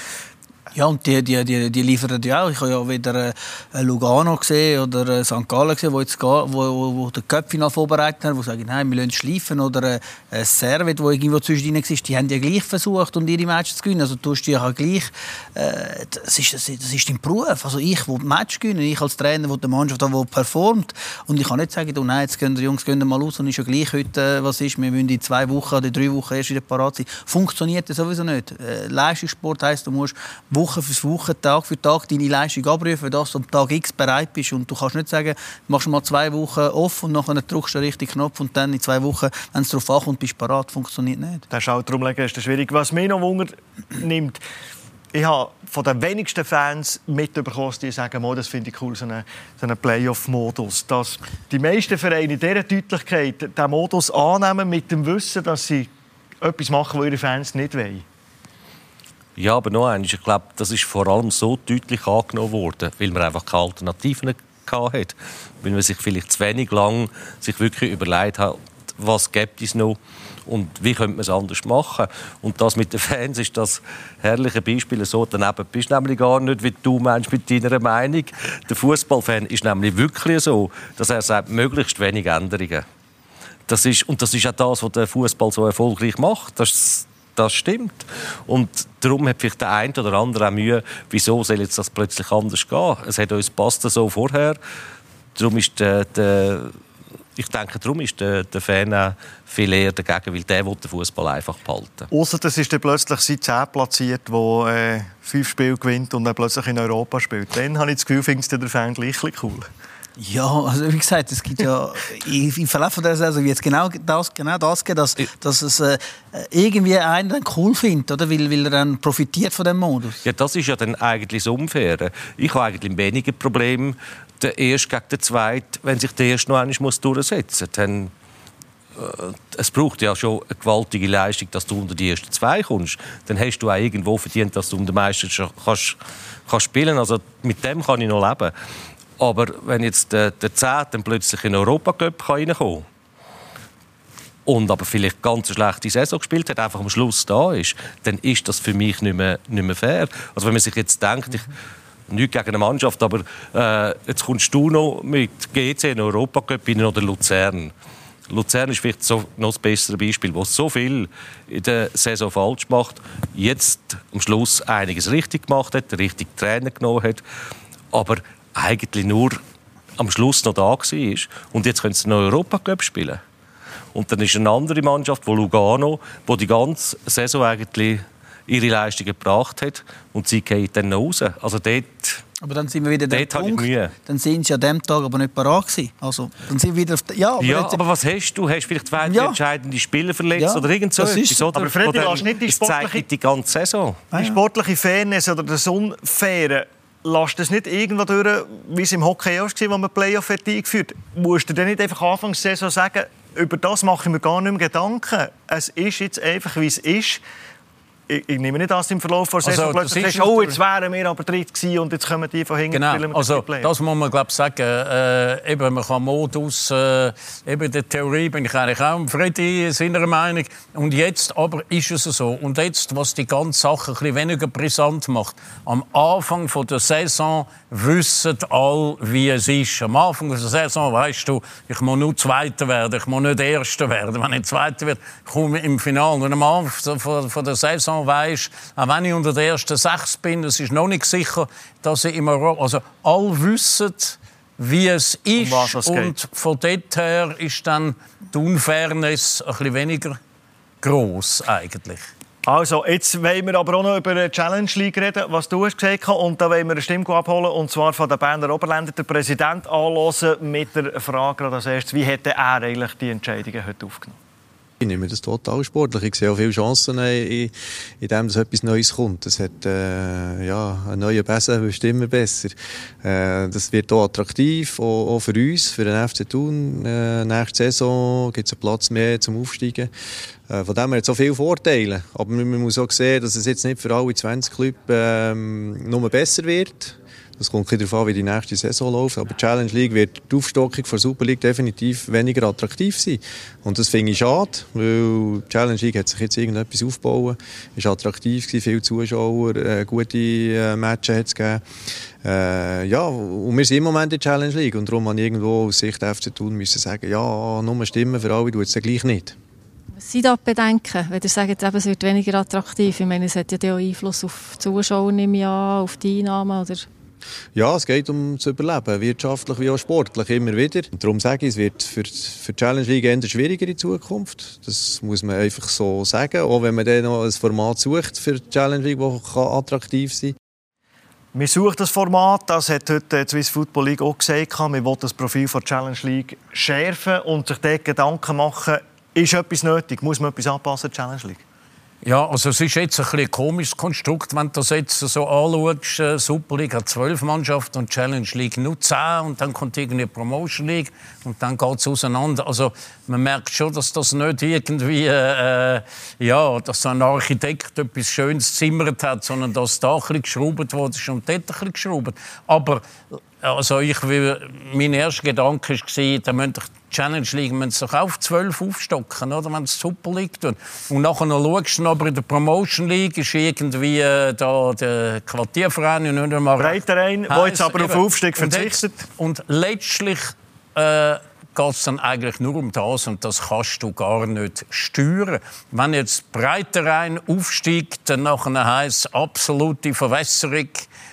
ja, und die, die, die, die liefern ja auch. Ich habe ja wieder äh, Lugano gesehen oder äh, St. Gallen gesehen, wo, jetzt wo, wo, wo der Köpfinal vorbereitet haben, wo sagen, nein, wir lassen schleifen. Oder äh, Servet, wo irgendwo zwischen ihnen war, die haben ja gleich versucht, um ihre Matches zu gewinnen. Also du tust ja gleich, äh, das, ist, das, das ist dein Beruf. Also ich will Match gewinnen, ich als Trainer, der die Mannschaft da performt. Und ich kann nicht sagen, du, nein, jetzt gehen die Jungs gehen mal aus und ist ja gleich heute, äh, was ist, wir müssen in zwei Wochen oder drei Wochen erst wieder parat sein. Funktioniert das sowieso nicht. Äh, Leistungssport heisst, du musst Woche für Woche, Tag für Tag deine Leistung abrufen, dass du am Tag X bereit bist. Und du kannst nicht sagen, machst mal zwei Wochen off und nachher drückst du den richtigen Knopf und dann in zwei Wochen, wenn es darauf ankommt, bist du bereit. Funktioniert nicht. Das Schaltrumlegen ist schwierig. Was mich noch Wunder nimmt, ich habe von den wenigsten Fans mitbekommen, die sagen, oh, das finde ich cool, so einen, so einen Playoff-Modus. Dass die meisten Vereine in dieser Deutlichkeit diesen Modus annehmen, mit dem Wissen, dass sie etwas machen, was ihre Fans nicht wollen. Ja, aber noch eines, ich glaube, das ist vor allem so deutlich angenommen worden, weil man einfach keine Alternativen hatte. Weil man sich vielleicht zu wenig lang sich wirklich überlegt hat, was gibt es noch und wie könnte man es anders machen. Und das mit den Fans ist das herrliche Beispiel. So daneben bist du nämlich gar nicht, wie du meinst mit deiner Meinung. Der Fußballfan ist nämlich wirklich so, dass er sagt, möglichst wenig Änderungen. Das ist, und das ist auch das, was der Fußball so erfolgreich macht. Das, das stimmt. Und darum hat vielleicht der eine oder andere auch Mühe, wieso soll jetzt das plötzlich anders gehen? Es hat uns passt so vorher. Darum ist der, der ich denke, darum ist der, der Fan viel eher dagegen, weil der den Fußball einfach behalten. Außer das ist dann plötzlich seit 10 platziert, wo äh, fünf Spiele gewinnt und dann plötzlich in Europa spielt. Dann habe ich das Gefühl, findet der Fan gleich cool. Ja, also wie gesagt, es gibt ja im Verlauf der Saison wird es genau das, genau das geben, dass, dass es äh, irgendwie einen dann cool findet, oder? Weil, weil er dann profitiert von dem Modus. Ja, das ist ja dann eigentlich das Unfaire. Ich habe eigentlich weniger Probleme, der Erste gegen den Zweiten, wenn sich der Erste noch einmal muss durchsetzen muss. Dann äh, es braucht ja schon eine gewaltige Leistung, dass du unter die ersten zwei kommst. Dann hast du auch irgendwo verdient, dass du um den Meister kannst, kannst spielen. Also mit dem kann ich noch leben. Aber wenn jetzt der, der 10 dann plötzlich in den Europacup reinkommen kann, und aber vielleicht ganz eine schlechte Saison gespielt hat, einfach am Schluss da ist, dann ist das für mich nicht mehr, nicht mehr fair. Also wenn man sich jetzt denkt, ich, nicht gegen eine Mannschaft, aber äh, jetzt kommst du noch mit GC in den Europacup oder Luzern. Luzern ist vielleicht so noch das bessere Beispiel, wo so viel in der Saison falsch macht, jetzt am Schluss einiges richtig gemacht hat, den richtigen Trainer genommen hat, aber eigentlich nur am Schluss noch da war. Und jetzt können sie noch Europacup spielen. Und dann ist eine andere Mannschaft, wo Lugano, wo die ganze Saison eigentlich ihre Leistungen gebracht hat und sie geht dann raus. Also dort, aber dann sind wir wieder der Punkt. Dann sind sie an dem Tag aber nicht parat gewesen. Also dann sind wir wieder auf ja, aber, ja, aber was hast du? Hast du vielleicht zwei ja. entscheidende Spieler verletzt ja, oder irgend so etwas? Oder? Aber Freddy, lass nicht die sportliche, die ganze Saison. Die sportliche Fairness oder das Unfaire Lass das nicht irgendwo durch, wie es im Hockey auch war, wo man Playoff eingeführt hat. Musst du dann nicht einfach Anfangs Saison sagen, über das mache ich mir gar nicht mehr Gedanken. Es ist jetzt einfach, wie es ist. Ich, ich nehme nicht an, im Verlauf der Saison also, plötzlich sagst, oh, jetzt wären wir aber dritt gewesen und jetzt kommen die von hinten genau. also, das muss man glaube sagen. Äh, eben, man kann Modus, äh, eben der Theorie bin ich eigentlich auch Freddy seiner Meinung. Und jetzt aber ist es so. Und jetzt, was die ganze Sache ein bisschen weniger brisant macht, am Anfang von der Saison wissen alle, wie es ist. Am Anfang der Saison weißt du, ich muss nur Zweiter werden, ich muss nicht Erster werden. Wenn ich Zweiter werde, komme ich im Finale. Und am Anfang von der Saison weisst, auch wenn ich unter den ersten sechs bin, es ist noch nicht sicher, dass ich immer also alle wissen, wie es ist. Um es und von dort her ist dann die Unfairness ein bisschen weniger groß eigentlich. Also, jetzt wollen wir aber auch noch über die Challenge League reden, was du hast gesagt hast. Und da wollen wir eine Stimme abholen, und zwar von den Berner Oberländer, der Präsident anhören mit der Frage als erstes, wie hätte er eigentlich die Entscheidungen heute aufgenommen? Ich nehme das total sportlich. Ich sehe auch viele Chancen, in, in dem, dass etwas Neues kommt. Das hat, äh, ja, ein neuer Besen ist immer besser. Äh, das wird auch attraktiv, auch, auch, für uns, für den FC Thun. Äh, nächste Saison gibt es einen Platz mehr zum Aufsteigen. Äh, von dem her hat es auch viele Vorteile. Aber man muss auch sehen, dass es jetzt nicht für alle 20 Clubs ähm, nur besser wird. Das kommt darauf an, wie die nächste Saison läuft. Aber die Challenge League wird die Aufstockung der Super League definitiv weniger attraktiv sein. Und das finde ich schade, weil die Challenge League hat sich jetzt irgendetwas aufgebaut. Es war attraktiv, viele Zuschauer, äh, gute äh, Matches hat es gegeben. Äh, ja, und wir sind im Moment in der Challenge League. Und darum habe ich irgendwo aus Sicht FC Thun müssen sagen, ja, nur Stimmen für alle tut es gleich nicht. Was sind da Bedenken, wenn ihr sagt, es wird weniger attraktiv? Ich meine, es hat ja auch Einfluss auf die Zuschauer im Jahr, auf die Einnahmen, oder? Ja, es geht um das Überleben, wirtschaftlich wie auch sportlich, immer wieder. Und darum sage ich, es wird für, für die Challenge League eher schwieriger in Zukunft. Das muss man einfach so sagen, auch wenn man dann noch ein Format sucht für die Challenge League, das attraktiv sein kann. Wir suchen das Format, das hat heute die Swiss Football League auch gesagt. Wir wollen das Profil der Challenge League schärfen und sich dort Gedanken machen, ist etwas nötig, muss man etwas anpassen, Challenge League? Ja, also es ist jetzt ein, bisschen ein komisches Konstrukt, wenn du das jetzt so anschaust. Äh, Super League hat zwölf Mannschaften und Challenge League nur zehn und dann kommt irgendwie Promotion League und dann geht es auseinander. Also man merkt schon, dass das nicht irgendwie, äh, ja, dass so ein Architekt etwas Schönes zimmert hat, sondern dass da ein bisschen geschraubt wurde und dort ein bisschen geschraubt. Aber also ich will, mein erster Gedanke war, da müsste Challenge League müssen sich auf 12 aufstocken, oder, wenn es Super League tun. Und nachher noch schaust du, aber in der Promotion League ist irgendwie äh, da der Quartierverein und nicht einmal... Breiterein, der jetzt aber auf Aufstieg verzichtet. Und, letztlich äh, geht es dann eigentlich nur um das und das kannst du gar nicht steuern. Wenn jetzt Breiterein aufsteigt, dann nachher heisst absolute Verwässerung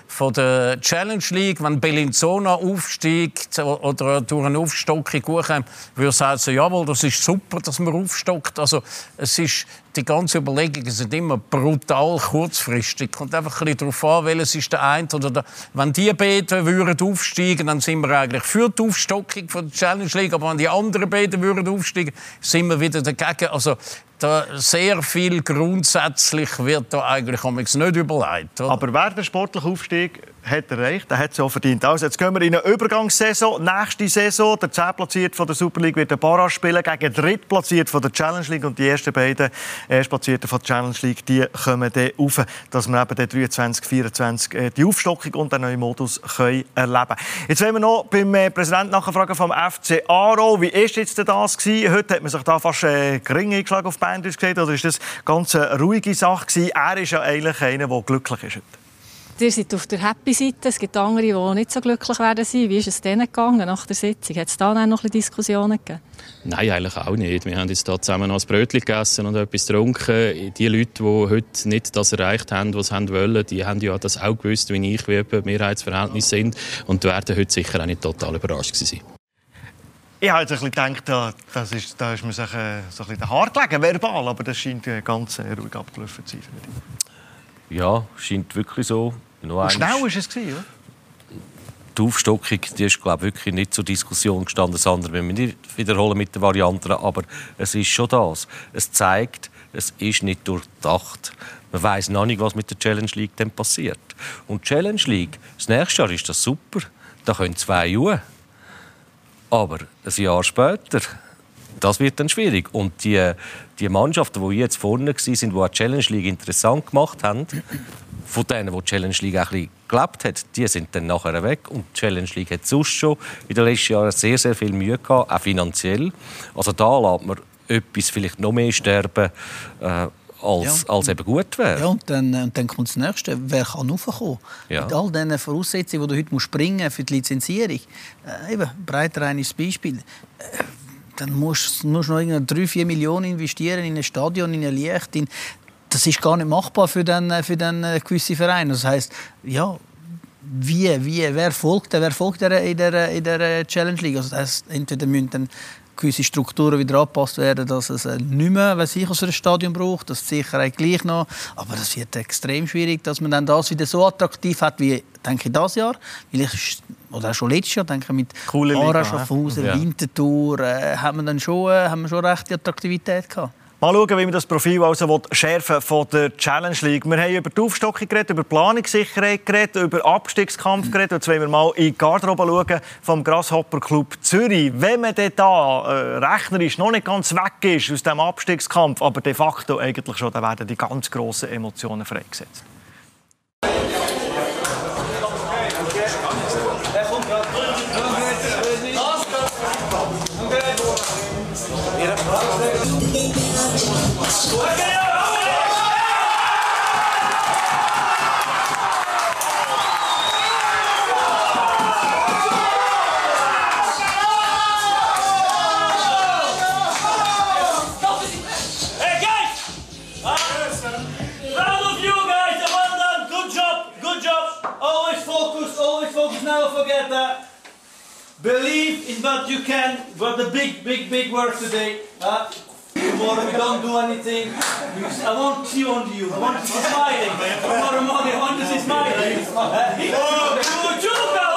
von der Challenge League, wenn Bellinzona aufsteigt oder durch eine Aufstockung hochkommt, würde ich sagen, jawohl, das ist super, dass man aufstockt. Also es ist die ganze Überlegungen sind immer brutal kurzfristig. Kommt einfach ein bisschen darauf an, welches ist der eine oder der. Wenn die beiden würden aufsteigen, dann sind wir eigentlich für die Aufstockung von der Challenge League. Aber wenn die anderen beiden würden aufsteigen, sind wir wieder dagegen. Also da sehr viel grundsätzlich wird da eigentlich nicht überlegt. Oder? Aber wer den sportlichen Aufstieg hat erreicht, der hat es auch verdient. Also jetzt gehen wir in eine Übergangssaison. Nächste Saison, der 10 platziert von der Super League wird den Barrage spielen gegen dritt platziert von der Challenge League und die ersten beiden Erstplatzierten von der Challenge League, die kommen dann rauf, dass wir eben 23, 24 äh, die Aufstockung und den neuen Modus können erleben. Jetzt wollen wir noch beim äh, Präsidenten nachfragen vom FC Aro. Wie ist jetzt das gewesen? Heute hat man sich da fast äh, gering eingeschlagen auf Band gesehen, oder ist das ganz eine ruhige Sache gewesen? Er ist ja eigentlich einer, der glücklich ist heute. Ihr seid auf der Happy-Seite. Es gibt andere, die nicht so glücklich werden sein. Wie ist es denen gegangen nach der Sitzung? Hat es da noch ein bisschen Diskussionen gegeben? Nein, eigentlich auch nicht. Wir haben jetzt hier zusammen noch ein Brötchen gegessen und etwas getrunken. Die Leute, die heute nicht das erreicht haben, was sie wollen, die haben ja das auch gewusst, wie ich, wie die Mehrheitsverhältnisse sind. Und werden heute sicher auch nicht total überrascht sein. Ich habe jetzt ein gedacht, das ist, da ist man sich äh, so ein bisschen hart gelegen, verbal, aber das scheint ganz äh, ruhig abgelaufen zu sein. Ja, scheint wirklich so. Und schnell war es, oder? Die Aufstockung die ist glaube wirklich nicht zur Diskussion gestanden, sondern wenn wir nicht wiederholen mit den Varianten, aber es ist schon das. Es zeigt, es ist nicht durchdacht. Man weiß noch nicht, was mit der Challenge League dann passiert. Und die Challenge League, das nächste Jahr ist das super. Da können zwei Jahre. Aber ein Jahr später, das wird dann schwierig. Und die, die Mannschaften, die jetzt vorne waren, die die Challenge League interessant gemacht haben, von denen, die die Challenge League ein bisschen gelebt hat, die sind dann nachher weg. Und die Challenge League hat sonst schon in den letzten Jahren sehr, sehr viel Mühe gehabt, auch finanziell. Also da lässt man etwas vielleicht noch mehr sterben, äh, als, ja. als eben gut wäre. Ja, und dann, und dann kommt das Nächste. Wer kann raufkommen? Ja. Mit all diesen Voraussetzungen, die du heute musst bringen für die Lizenzierung. Äh, eben, breiter ein Beispiel. Äh, dann musst, musst du noch 3, 4 Millionen investieren in ein Stadion, in ein Licht, in das ist gar nicht machbar für den, für den äh, gewissen Verein. Das heißt, ja, wie, wie, wer folgt, wer folgt der, in, der, in der Challenge League? Also das heißt, entweder müssen dann gewisse Strukturen wieder angepasst werden, dass es äh, nicht mehr was ich aus einem Stadion braucht, dass die Sicherheit gleich noch. Aber das wird extrem schwierig, dass man dann das wieder so attraktiv hat wie denke ich das Jahr, vielleicht oder auch schon letztes Jahr, denke ich mit Coole Ara, Schaffhausen, ja. Winterthur, äh, haben wir dann schon, äh, haben wir schon recht Attraktivität gehabt. Mal schauen, wie wir das Profil also schärfen von der Challenge League. Wir haben über die Aufstockung geredet, über Planungssicherheit geredet, über Abstiegskampf geredet. Jetzt wollen wir mal in die Garderobe schauen vom Grasshopper Club Zürich. Wenn man dann da äh, rechnerisch noch nicht ganz weg ist aus dem Abstiegskampf, aber de facto eigentlich schon, dann werden die ganz grossen Emotionen freigesetzt. Believe in what you can. What the big, big, big word today. Uh, tomorrow we don't do anything. I want you on you. I want to see smiling. Tomorrow morning I want to see smiling. Uh,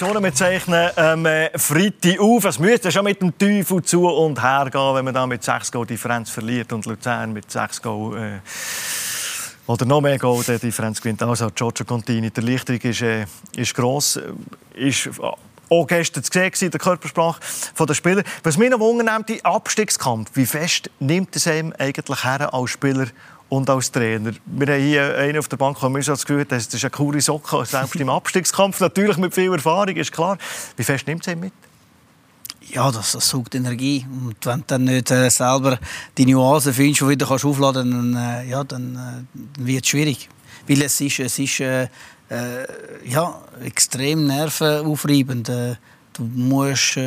Emotionen. Wir zeichnen ähm, Freitag auf. Es müsste schon mit dem Teufel zu und her gehen, wenn man da mit 6 Goal Differenz verliert und Luzern mit 6 Goal äh, oder noch mehr Goal der Differenz gewinnt. Also Giorgio Contini, die Erleichterung ist, äh, ist gross. Ist auch gestern zu sehen, der Körpersprache der Spieler. Was mich noch wundert, der Abstiegskampf. Wie fest nimmt es einem eigentlich her als Spieler und als Trainer. Wir haben hier einen auf der Bank, der mir das Gefühl das ist eine coole Socke, <laughs> selbst im Abstiegskampf. Natürlich mit viel Erfahrung, ist klar. Wie fest nimmt es ihn mit? ja, das, das saugt Energie. Und wenn du dann nicht äh, selber die Nuancen findest, du wieder aufladen kannst, dann, äh, ja, dann, äh, wird es schwierig. Weil es ist, es ist äh, äh, ja, extrem nervenaufreibend. Äh, du musst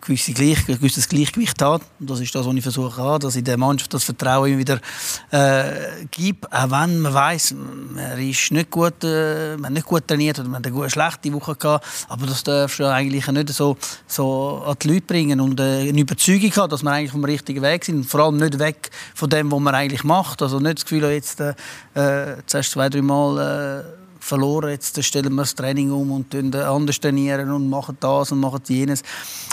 gewisse Gleich, gewisses Gleichgewicht. Und das ist das, was ich versuche dass ich der Mannschaft das Vertrauen immer wieder äh, gibt, auch wenn man weiß, man ist nicht gut, äh, man nicht gut trainiert oder man hat eine gute, schlechte Woche gehabt, aber das darfst du eigentlich nicht so, so an die Leute bringen und äh, eine Überzeugung haben, dass wir eigentlich vom richtigen Weg sind vor allem nicht weg von dem, was man eigentlich macht. Also nicht das Gefühl, jetzt äh, äh zuerst zwei, drei Mal äh, verloren, jetzt stellen wir das Training um und anders trainieren und machen das und machen jenes.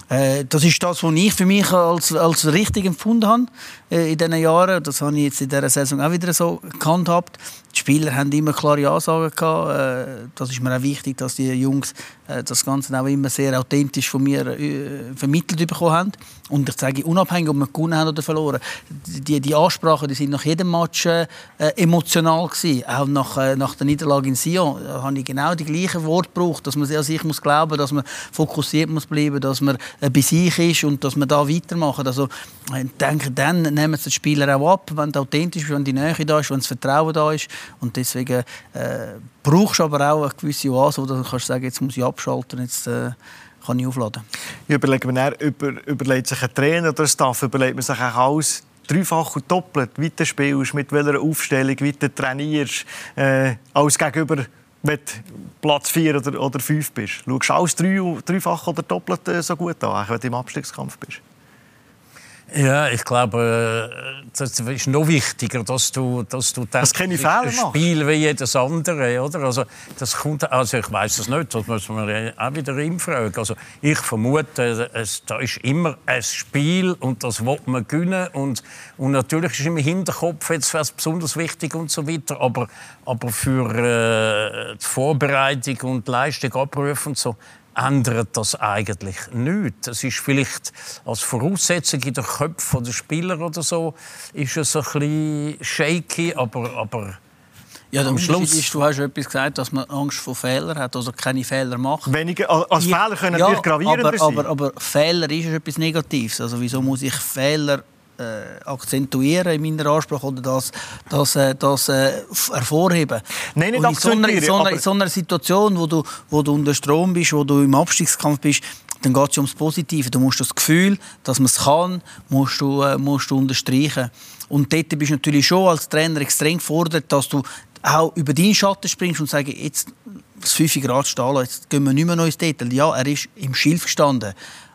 Äh, das ist das, was ich für mich als, als richtig empfunden habe äh, in diesen Jahren. Das habe ich jetzt in dieser Saison auch wieder so gehandhabt. Die Spieler haben immer klare Ansagen gehabt. Äh, das ist mir auch wichtig, dass die Jungs äh, das Ganze auch immer sehr authentisch von mir äh, vermittelt bekommen haben. Und ich sage, unabhängig, ob wir gewonnen haben oder verloren, die, die Ansprachen, die sind nach jedem Match äh, emotional gewesen. Auch nach, äh, nach der Niederlage in Sion da habe ich genau die gleichen Worte gebraucht, dass man an sich muss glauben, dass man fokussiert muss bleiben, dass man äh, bei sich ist und dass man da weitermacht. Also ich denke, dann nehmen sie den Spieler auch ab, wenn es authentisch ist, wenn die Nähe da ist, wenn das Vertrauen da ist. Und deswegen äh, brauchst du aber auch eine gewisse Oase, wo du kannst sagen, jetzt muss ich abschalten, jetzt äh, kann ich aufladen. Ich überlege mir über, überlegt sich ein Trainer oder ein Staff, überlegt man sich auch alles dreifach und doppelt, wie du spielst, mit welcher Aufstellung, wie du trainierst, äh, als gegenüber wenn Platz 4 oder, oder 5 bist. Schaust du alles drei, dreifach oder doppelt äh, so gut an, wenn du im Abstiegskampf bist? Ja, ich glaube, äh, das ist noch wichtiger, dass du, dass du das keine Fehler Spiel wie jedes andere, oder? Also das kommt, also ich weiß es nicht, das muss man auch wieder ihm fragen. Also ich vermute, es, da ist immer ein Spiel und das will man gewinnen und, und natürlich ist im Hinterkopf jetzt was besonders wichtig und so weiter, aber, aber für äh, die Vorbereitung und die Leistung abrufen und so ändert das eigentlich nichts. Es ist vielleicht als Voraussetzung in den Köpfen der Spieler oder so, ist es ein bisschen shaky, aber, aber ja, am Schluss ist, du hast etwas gesagt, dass man Angst vor Fehlern hat, also keine Fehler macht. Weniger, als Fehler können ja, natürlich gravierender aber, sein. Aber, aber Fehler ist etwas Negatives. Also wieso muss ich Fehler äh, akzentuieren in meiner Ansprache oder das, das, äh, das äh, hervorheben. Nein, nicht in so, einer, in, so einer, in so einer Situation, wo du, wo du unter Strom bist, wo du im Abstiegskampf bist, dann geht es ums Positive. Du musst das Gefühl, dass man es kann, musst du, äh, musst du unterstreichen. Und dort bist du natürlich schon als Trainer extrem gefordert, dass du auch über deinen Schatten springst und sagst, jetzt das 5 Grad stehen jetzt gehen wir nicht mehr noch ins Detail. Ja, er ist im Schilf gestanden,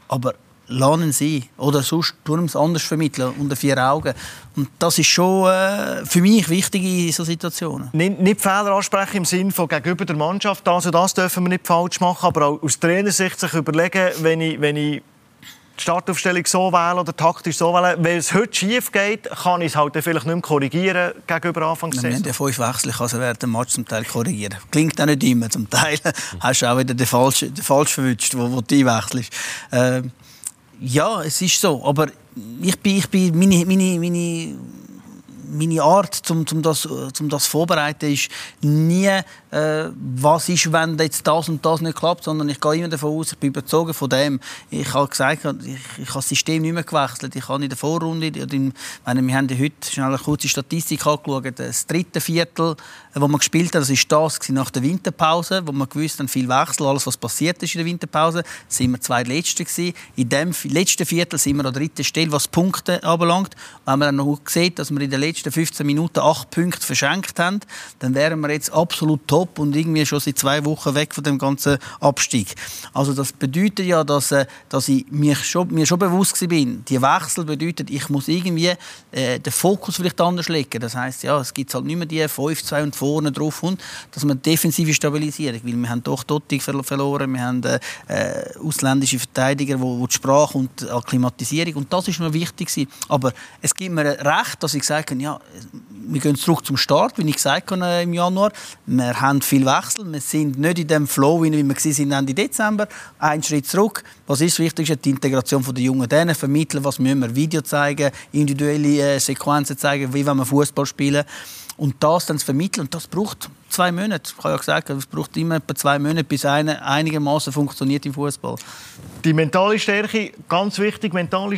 aber lernen sie oder sonst tun es anders vermitteln unter vier Augen und das ist schon äh, für mich wichtig in solchen Situationen. Nicht, nicht Fehler ansprechen im Sinne von gegenüber der Mannschaft, also das dürfen wir nicht falsch machen, aber auch aus Trainersicht sich überlegen, wenn ich, wenn ich die Startaufstellung so wählen oder taktisch so wählen. Wenn es heute schief geht, kann ich es halt vielleicht nicht mehr korrigieren gegenüber Anfang. Wir haben ja fünf Wechsel, also während dem Match zum Teil korrigieren. Klingt auch nicht immer. Zum Teil <laughs> hast du auch wieder den falsch, den falsch verwünscht, wo, wo du einwechselst. Äh, ja, es ist so. Aber ich bin, ich bin meine, meine, meine, meine Art, um, um, das, um das vorbereiten, ist nie äh, was ist, wenn jetzt das und das nicht klappt, sondern ich gehe immer davon aus, ich bin überzogen von dem. Ich habe gesagt, ich, ich habe das System nicht mehr gewechselt. Ich habe in der Vorrunde, in, meine, wir haben heute schnell eine kurze Statistik angeschaut, das dritte Viertel, wo man gespielt hat, das ist das nach der Winterpause, wo man gewusst haben, viel Wechsel, alles was passiert ist in der Winterpause, sind wir zwei Letzte gewesen. In dem letzten Viertel sind wir an der dritten Stelle, was Punkte anbelangt. Wenn man dann noch sieht, dass wir in den letzten 15 Minuten acht Punkte verschenkt haben, dann wären wir jetzt absolut top und irgendwie schon seit zwei Wochen weg von dem ganzen Abstieg. Also das bedeutet ja, dass, äh, dass ich mir schon, mir schon bewusst bin, die Wechsel bedeutet, ich muss irgendwie äh, den Fokus vielleicht anders legen. Das heißt, ja, es gibt halt nicht mehr die 5-2 und vorne drauf und dass man defensive Stabilisierung, weil wir haben doch Totti verloren, wir haben äh, äh, ausländische Verteidiger, wo, wo die Sprache und die Akklimatisierung und das ist mir wichtig gewesen. Aber es gibt mir recht, dass ich sage, ja, wir gehen zurück zum Start, wie ich gesagt habe äh, im Januar. Wir haben viel Wechsel. Wir sind nicht in dem Flow, wie wir waren Ende Dezember. Ein Schritt zurück. Was ist wichtig? Ist die Integration der jungen Dänen. Vermitteln, was müssen wir Video zeigen, individuelle äh, Sequenzen zeigen, wie wenn wir Fußball spielen. Und das dann zu vermitteln, und das braucht zwei Monate. Ich habe ja gesagt, es braucht immer etwa zwei Monate, bis einer einigermaßen funktioniert im Fußball. Die mentale Stärke, ganz wichtig, mentale,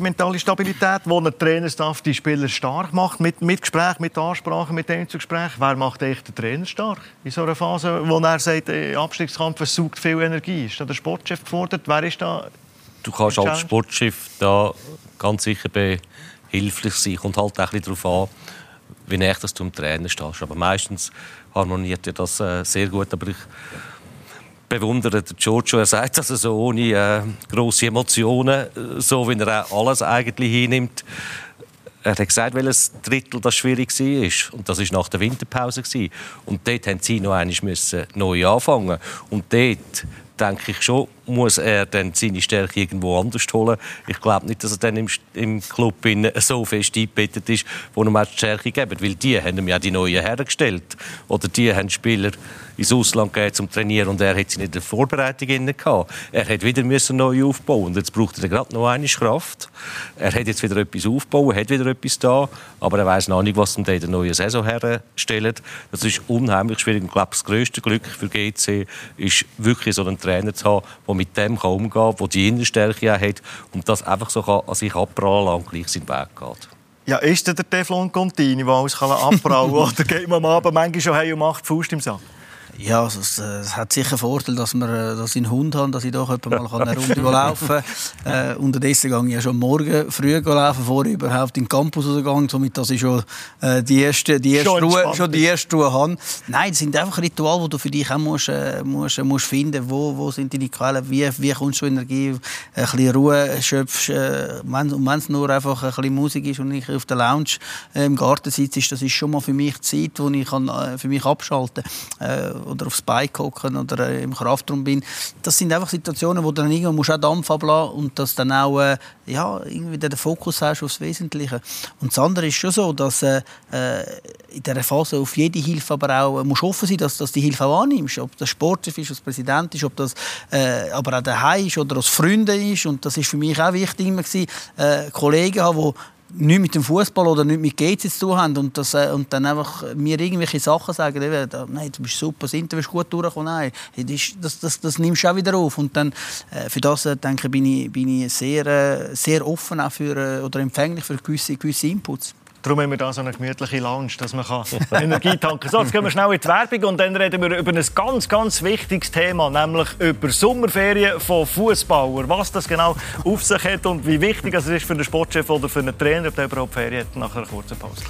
mentale Stabilität, wo ein Trainerstaff die Spieler stark macht, mit, mit Gespräch, mit Ansprache, mit Einzelgespräch. Wer macht echt den Trainer stark in so einer Phase, wo er sagt, der Abstiegskampf saugt viel Energie? Ist da der Sportchef gefordert? Wer ist da? Du kannst als Sportchef da ganz sicher behilflich sein. Kommt halt auch ein bisschen darauf an, wie näher du dem Trainer stehst. Aber meistens harmoniert ja das äh, sehr gut. Aber ich bewundere Giorgio. Er sagt das also so ohne äh, große Emotionen, äh, so wie er auch alles eigentlich hinnimmt. Er hat gesagt, welches Drittel das schwierig war. Und das war nach der Winterpause. Und dort mussten sie noch einmal neu anfangen. Und dort denke ich schon, muss er dann seine Stärke irgendwo anders holen. Ich glaube nicht, dass er dann im, im Club so fest eingebettet ist, wo er die Stärke geben. Weil die haben ihm ja die neuen hergestellt. Oder die haben Spieler ins Ausland gegeben zum Trainieren und er hat sie nicht in der Vorbereitung gehabt. Er hat wieder müssen neu aufbauen und jetzt braucht er gerade noch eine Kraft. Er hat jetzt wieder etwas aufbauen, hat wieder etwas da, aber er weiß noch nicht, was ihm in der neuen Saison herstellt. Das ist unheimlich schwierig. Ich glaube, das größte Glück für GC ist wirklich so einen Trainer zu haben, der mit dem kann umgehen kann, der die Innenstärke auch hat und das einfach so kann an sich abprallen und gleich seinen Weg geht. Ja, ist der Teflon Contini, der alles abprallen kann? <laughs> Oder geht man am Abend manchmal schon heim und macht Faust im Sack? Ja, also es, äh, es, hat sicher einen Vorteil, dass, wir, äh, dass ich einen Hund habe, dass ich doch mal eine Runde <laughs> laufen kann. Äh, unterdessen gehe ich ja schon morgen früh laufen, bevor ich überhaupt in den Campus gehe, somit dass ich schon äh, die erste, die erste, schon Ruhe, schon die erste Ruhe habe. Nein, es sind einfach Rituale, die du für dich auch musst, äh, musst, musst finden wo, wo sind deine Quellen, wie, wie kommst du Energie, ein bisschen Ruhe schöpfst. Äh, wenn es nur einfach ein bisschen Musik ist und ich auf der Lounge äh, im Garten sitze, das ist schon mal für mich Zeit, wo ich kann, äh, für mich abschalten kann oder aufs Bike hocken oder äh, im Kraftraum bin. Das sind einfach Situationen, wo du dann irgendwann musst auch Dampf ablassen und dass dann auch äh, ja, irgendwie den Fokus hast aufs Wesentliche. Und das andere ist schon so, dass äh, äh in dieser Phase auf jede Hilfe aber auch äh, musst offen sein, dass, dass die Hilfe auch annimmst. Ob das Sportchef ist, als Präsident ist, ob das äh, aber auch daheim ist oder als Freunde ist. Und das ist für mich auch wichtig immer gewesen, äh, Kollegen haben, die nichts mit dem Fußball oder nichts mit GC zu tun haben und, das, äh, und dann einfach mir irgendwelche Sachen sagen, nein, du bist super, das Interview ist gut durchgekommen, nein, das, das, das, nimmst du auch wieder auf. Und dann, äh, für das äh, denke bin ich, bin ich sehr, sehr offen auch für, oder empfänglich für gewisse, gewisse Inputs. Darum haben wir hier so eine gemütliche Lounge, dass man <laughs> Energie tanken kann. So, jetzt gehen wir schnell in die Werbung und dann reden wir über ein ganz, ganz wichtiges Thema, nämlich über Sommerferien von Fußballern. Was das genau auf sich hat und wie wichtig es ist für den Sportchef oder für einen Trainer, ob der überhaupt Ferien hat, nach einer kurzen Pause.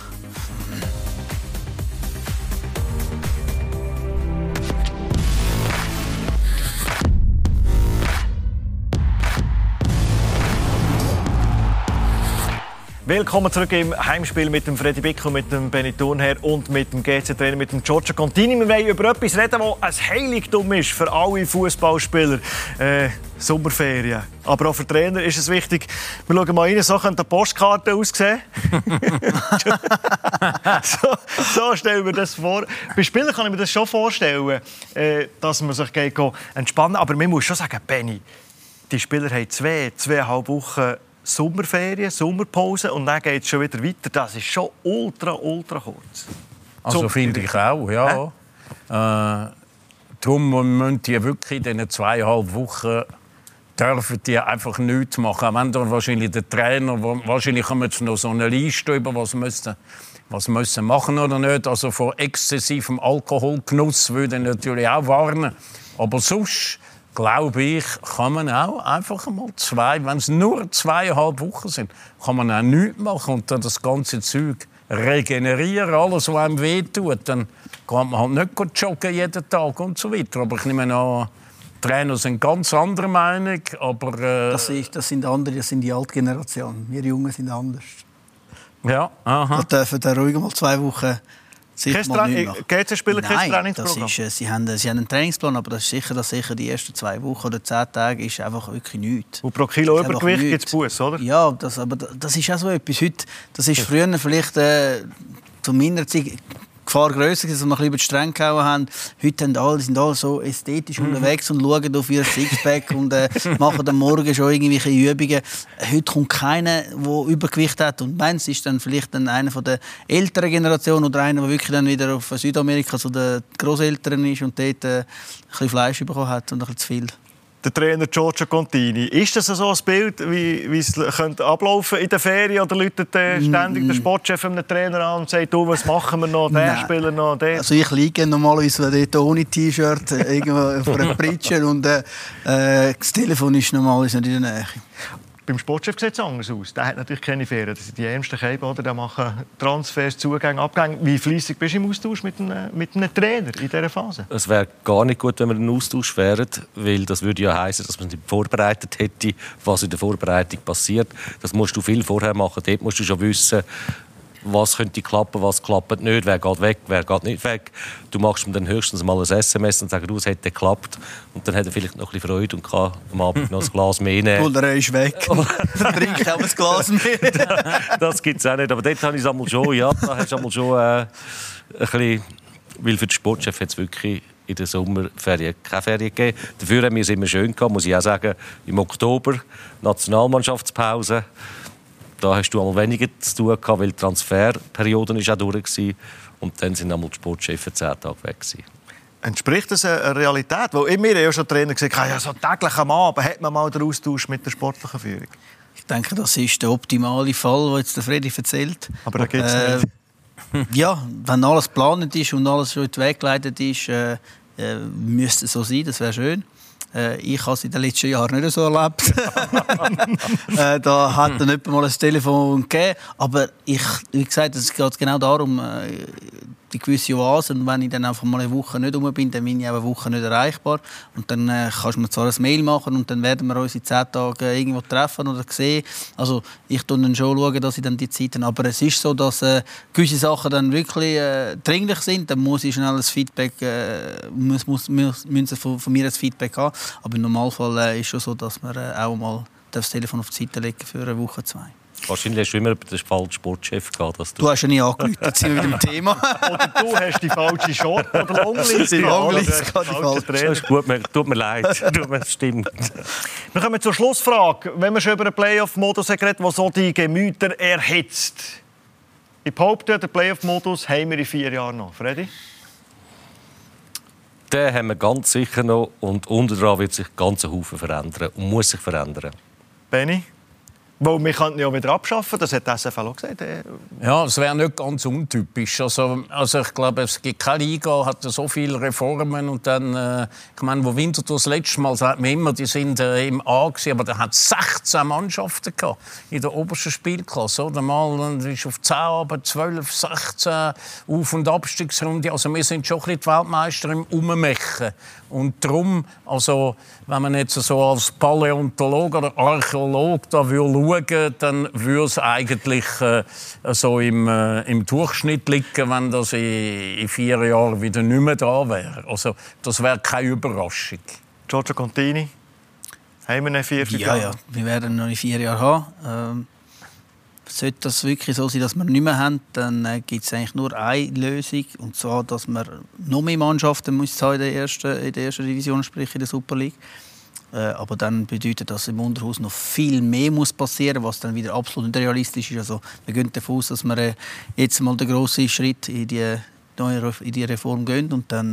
Willkommen zurück im Heimspiel mit dem Freddy Bickel, mit dem Benny Thurnherr und mit dem GC-Trainer, mit dem Giorgio Contini. Wir wollen über etwas reden, das ein Heiligtum ist für alle Fußballspieler. Äh, Sommerferien. Aber auch für Trainer ist es wichtig. Wir schauen mal rein, so könnte eine Postkarte aussehen. <laughs> so, so stellen wir das vor. Bei Spielern kann ich mir das schon vorstellen, äh, dass man sich entspannen kann. Aber man muss schon sagen, Benny, die Spieler haben zwei, zweieinhalb Wochen Sommerferien, Sommerpause und dann geht es schon wieder weiter. Das ist schon ultra, ultra kurz. Also finde ich auch, ja. Äh, darum müssen die wirklich in diesen zweieinhalb Wochen dürfen die einfach nichts machen. Wenn dann wahrscheinlich der Trainer, wahrscheinlich haben wir jetzt noch so eine Liste über was müssen, was müssen machen oder nicht. Also vor exzessivem Alkoholgenuss würde ich natürlich auch warnen. Aber sonst glaube ich, kann man auch einfach mal zwei, wenn es nur zweieinhalb Wochen sind, kann man auch nichts machen und dann das ganze Zeug regenerieren, alles, was einem wehtut. Dann kann man halt nicht joggen jeden Tag und so weiter. Aber ich nehme an, Trainer sind ganz anderer Meinung, aber... Äh das, ich, das sind andere, das sind die Altgeneration. Wir Jungen sind anders. Ja, aha. Da dürfen dann ruhig mal zwei Wochen GC-Spieler kein Trainingsprogramm? Das ist, äh, sie, haben, sie haben einen Trainingsplan, aber das ist sicher, dass sicher die ersten zwei Wochen oder zehn Tage ist einfach wirklich nichts. Und pro Kilo Übergewicht gibt es Buß, oder? Ja, das, aber das ist auch so etwas. Heute, das ist früher vielleicht äh, zu meiner Zeit Gefahr grösser, dass wir ein bisschen über die Stränge gehauen haben. Heute sind alle, sind alle so ästhetisch Mhm. unterwegs und schauen auf ihr Sixpack <laughs> und äh, machen am Morgen schon irgendwelche Übungen. Heute kommt keiner, der Übergewicht hat und meins ist dann vielleicht dann einer von der älteren Generation oder einer, der wirklich dann wieder auf Südamerika zu den Großeltern ist und dort äh, ein bisschen Fleisch bekommen hat und ein bisschen zu viel. Der Trainer Giorgio Contini. Ist das so ein Bild, wie, wie es könnte ablaufen in der Ferien? Oder läutet äh, ständig der Sportchef einem Trainer an und sagt, du, was machen wir noch, der. Spieler noch, der? Also ich liege normalerweise dort ohne T-Shirt irgendwo auf einer Pritsche und äh, äh, das Telefon ist normalerweise nicht in der Nähe. Beim Sportchef sieht es anders aus. Der hat natürlich keine Ferien. Das sind die ärmsten Käben, oder? Der machen Transfers, Zugänge, Abgänge. Wie fleissig bist du im Austausch mit einem, mit einem Trainer in dieser Phase? Es wäre gar nicht gut, wenn wir einen Austausch wären, weil das würde ja heißen, dass man nicht vorbereitet hätte, was in der Vorbereitung passiert. Das musst du viel vorher machen. Dort musst du schon wissen, was könnte klappen, was klappt nicht, wer geht weg, wer geht nicht weg. Du machst ihm dann höchstens mal ein SMS und sagst, du, es hätte geklappt. Und dann hat er vielleicht noch ein bisschen Freude und kann am Abend noch ein Glas mehr nehmen. Oder er ist weg. <laughs> Dann trinke ich auch ein Glas mehr. <laughs> das gibt es auch nicht. Aber dort habe ich es einmal schon, ja, da hast du einmal schon äh, ein bisschen, weil für den Sportchef hat es wirklich in der Sommerferien keine Ferien gegeben. Dafür haben wir es immer schön gehabt, muss ich auch sagen, im Oktober, Nationalmannschaftspause. Da hast du einmal weniger zu tun gehabt, weil die Transferperioden ist auch durch war. Und dann sind einmal die Sportchefs zehn Tage weg gewesen. Entspricht das einer Realität? Weil mir ja schon Trainer gesagt ja, so täglich am Abend hat man mal den Austausch mit der sportlichen Führung. Ich denke, das ist der optimale Fall, den jetzt der Freddy erzählt. Aber da gibt's Äh, nicht. <laughs> ja, wenn alles geplant ist und alles schon in den Weg geleitet ist, äh, äh, müsste es so sein, das wäre schön. Äh, ich habe es in den letzten Jahren nicht so erlebt. <laughs> äh, da hat dann jemand mal ein Telefon gegeben. Aber ich, wie gesagt, es geht genau darum, die gewisse Oase. Und wenn ich dann einfach mal eine Woche nicht rum bin, dann bin ich auch eine Woche nicht erreichbar. Und dann äh, kannst du mir zwar ein Mail machen und dann werden wir uns in zehn Tagen irgendwo treffen oder sehen. Also ich schaue dann schon, schauen, dass ich dann die Zeit habe. Aber es ist so, dass äh, gewisse Sachen dann wirklich äh, dringlich sind. Dann muss ich schnell ein Feedback, äh, muss, muss, muss, müssen von, von mir ein Feedback haben. Aber im Normalfall äh, ist schon so, dass man äh, auch mal das Telefon auf die Seite legen für eine Woche, zwei. Wahrscheinlich hast du immer den falschen Sportchef gehabt. Dass du Du hast ja nie angerufen, jetzt sind wir wieder im Thema. <laughs> Oder du hast die falsche Short oder <laughs> Longlist. Die Longlist gehabt, die falsche. Trainer. Das ist gut, mir, tut mir leid. <laughs> Tut mir- Das stimmt. Wir kommen zur Schlussfrage. Wenn wir schon über einen Playoff-Modus geredet der so die Gemüter erhitzt. Ich behaupte, den Playoff-Modus haben wir in vier Jahren noch. Freddy? Den haben wir ganz sicher noch und unten dran wird sich ganz ein Haufen verändern und muss sich verändern. Benny? Weil wir könnten ja wieder abschaffen, das hat die SFL auch gesagt. Ja, es wäre nicht ganz untypisch. Also, also ich glaube, es gibt keine Liga, hat so viele Reformen und dann, äh, ich meine, wo Winterthur das letzte Mal sagt man immer, die sind äh, im A gewesen, aber der hat 16 Mannschaften gehabt in der obersten Spielklasse, oder mal dann ist auf 10, aber 12, 16 Auf- und Abstiegsrunde. Also wir sind schon ein bisschen die Weltmeister im Ummechen. Und darum, also, wenn man jetzt so als Paläontologe oder Archäologe da schauen, dann würde es eigentlich äh, so im, äh, im Durchschnitt liegen, wenn das in, in vier Jahren wieder nicht mehr da wäre. Also, das wäre keine Überraschung. Giorgio Contini? Haben wir in vier, fünf Ja, Jahren? ja, wir werden noch in vier Jahren haben. Ähm, sollte das wirklich so sein, dass wir nicht mehr haben, dann äh, gibt es eigentlich nur eine Lösung. Und zwar, dass wir noch mehr Mannschaften muss in der ersten, in der ersten Division, sprich in der Super League. Äh, aber dann bedeutet das im Unterhaus noch viel mehr muss passieren, was dann wieder absolut nicht realistisch ist. Also wir gehen davon aus, dass wir äh, jetzt mal den grossen Schritt in die, neue, in die Reform gehen und dann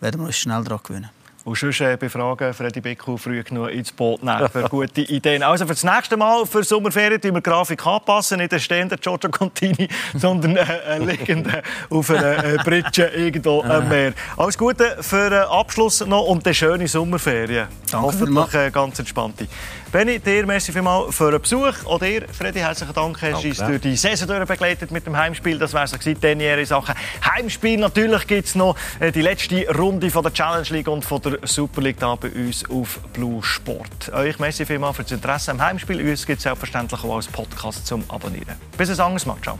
werden wir uns schnell daran gewöhnen. Und sonst äh, befragen Freddy Bickel früh genug ins Boot nehmen für gute Ideen. Also für das nächste Mal, für Sommerferien, tun wir die Grafik anpassen. Nicht einen stehenden Giorgio Contini, <laughs> sondern äh, einen liegenden auf einer äh, Britsche irgendwo am Meer. Alles Gute für den Abschluss noch und eine schöne Sommerferien. Danke Hoffentlich äh, ganz entspannte. Benni, dir merci vielmals für den Besuch. Auch dir, Freddy, herzlichen Dank. Hast uns durch die Saison durch begleitet mit dem Heimspiel. Das wäre es gewesen, Sachen Heimspiel. Natürlich gibt es noch äh, die letzte Runde von der Challenge League und von der Super League da bei uns auf Blue Sport. Euch merci vielmals für das Interesse am Heimspiel. Uns gibt es selbstverständlich auch als Podcast zum Abonnieren. Bis ein anderes Mal. Ciao.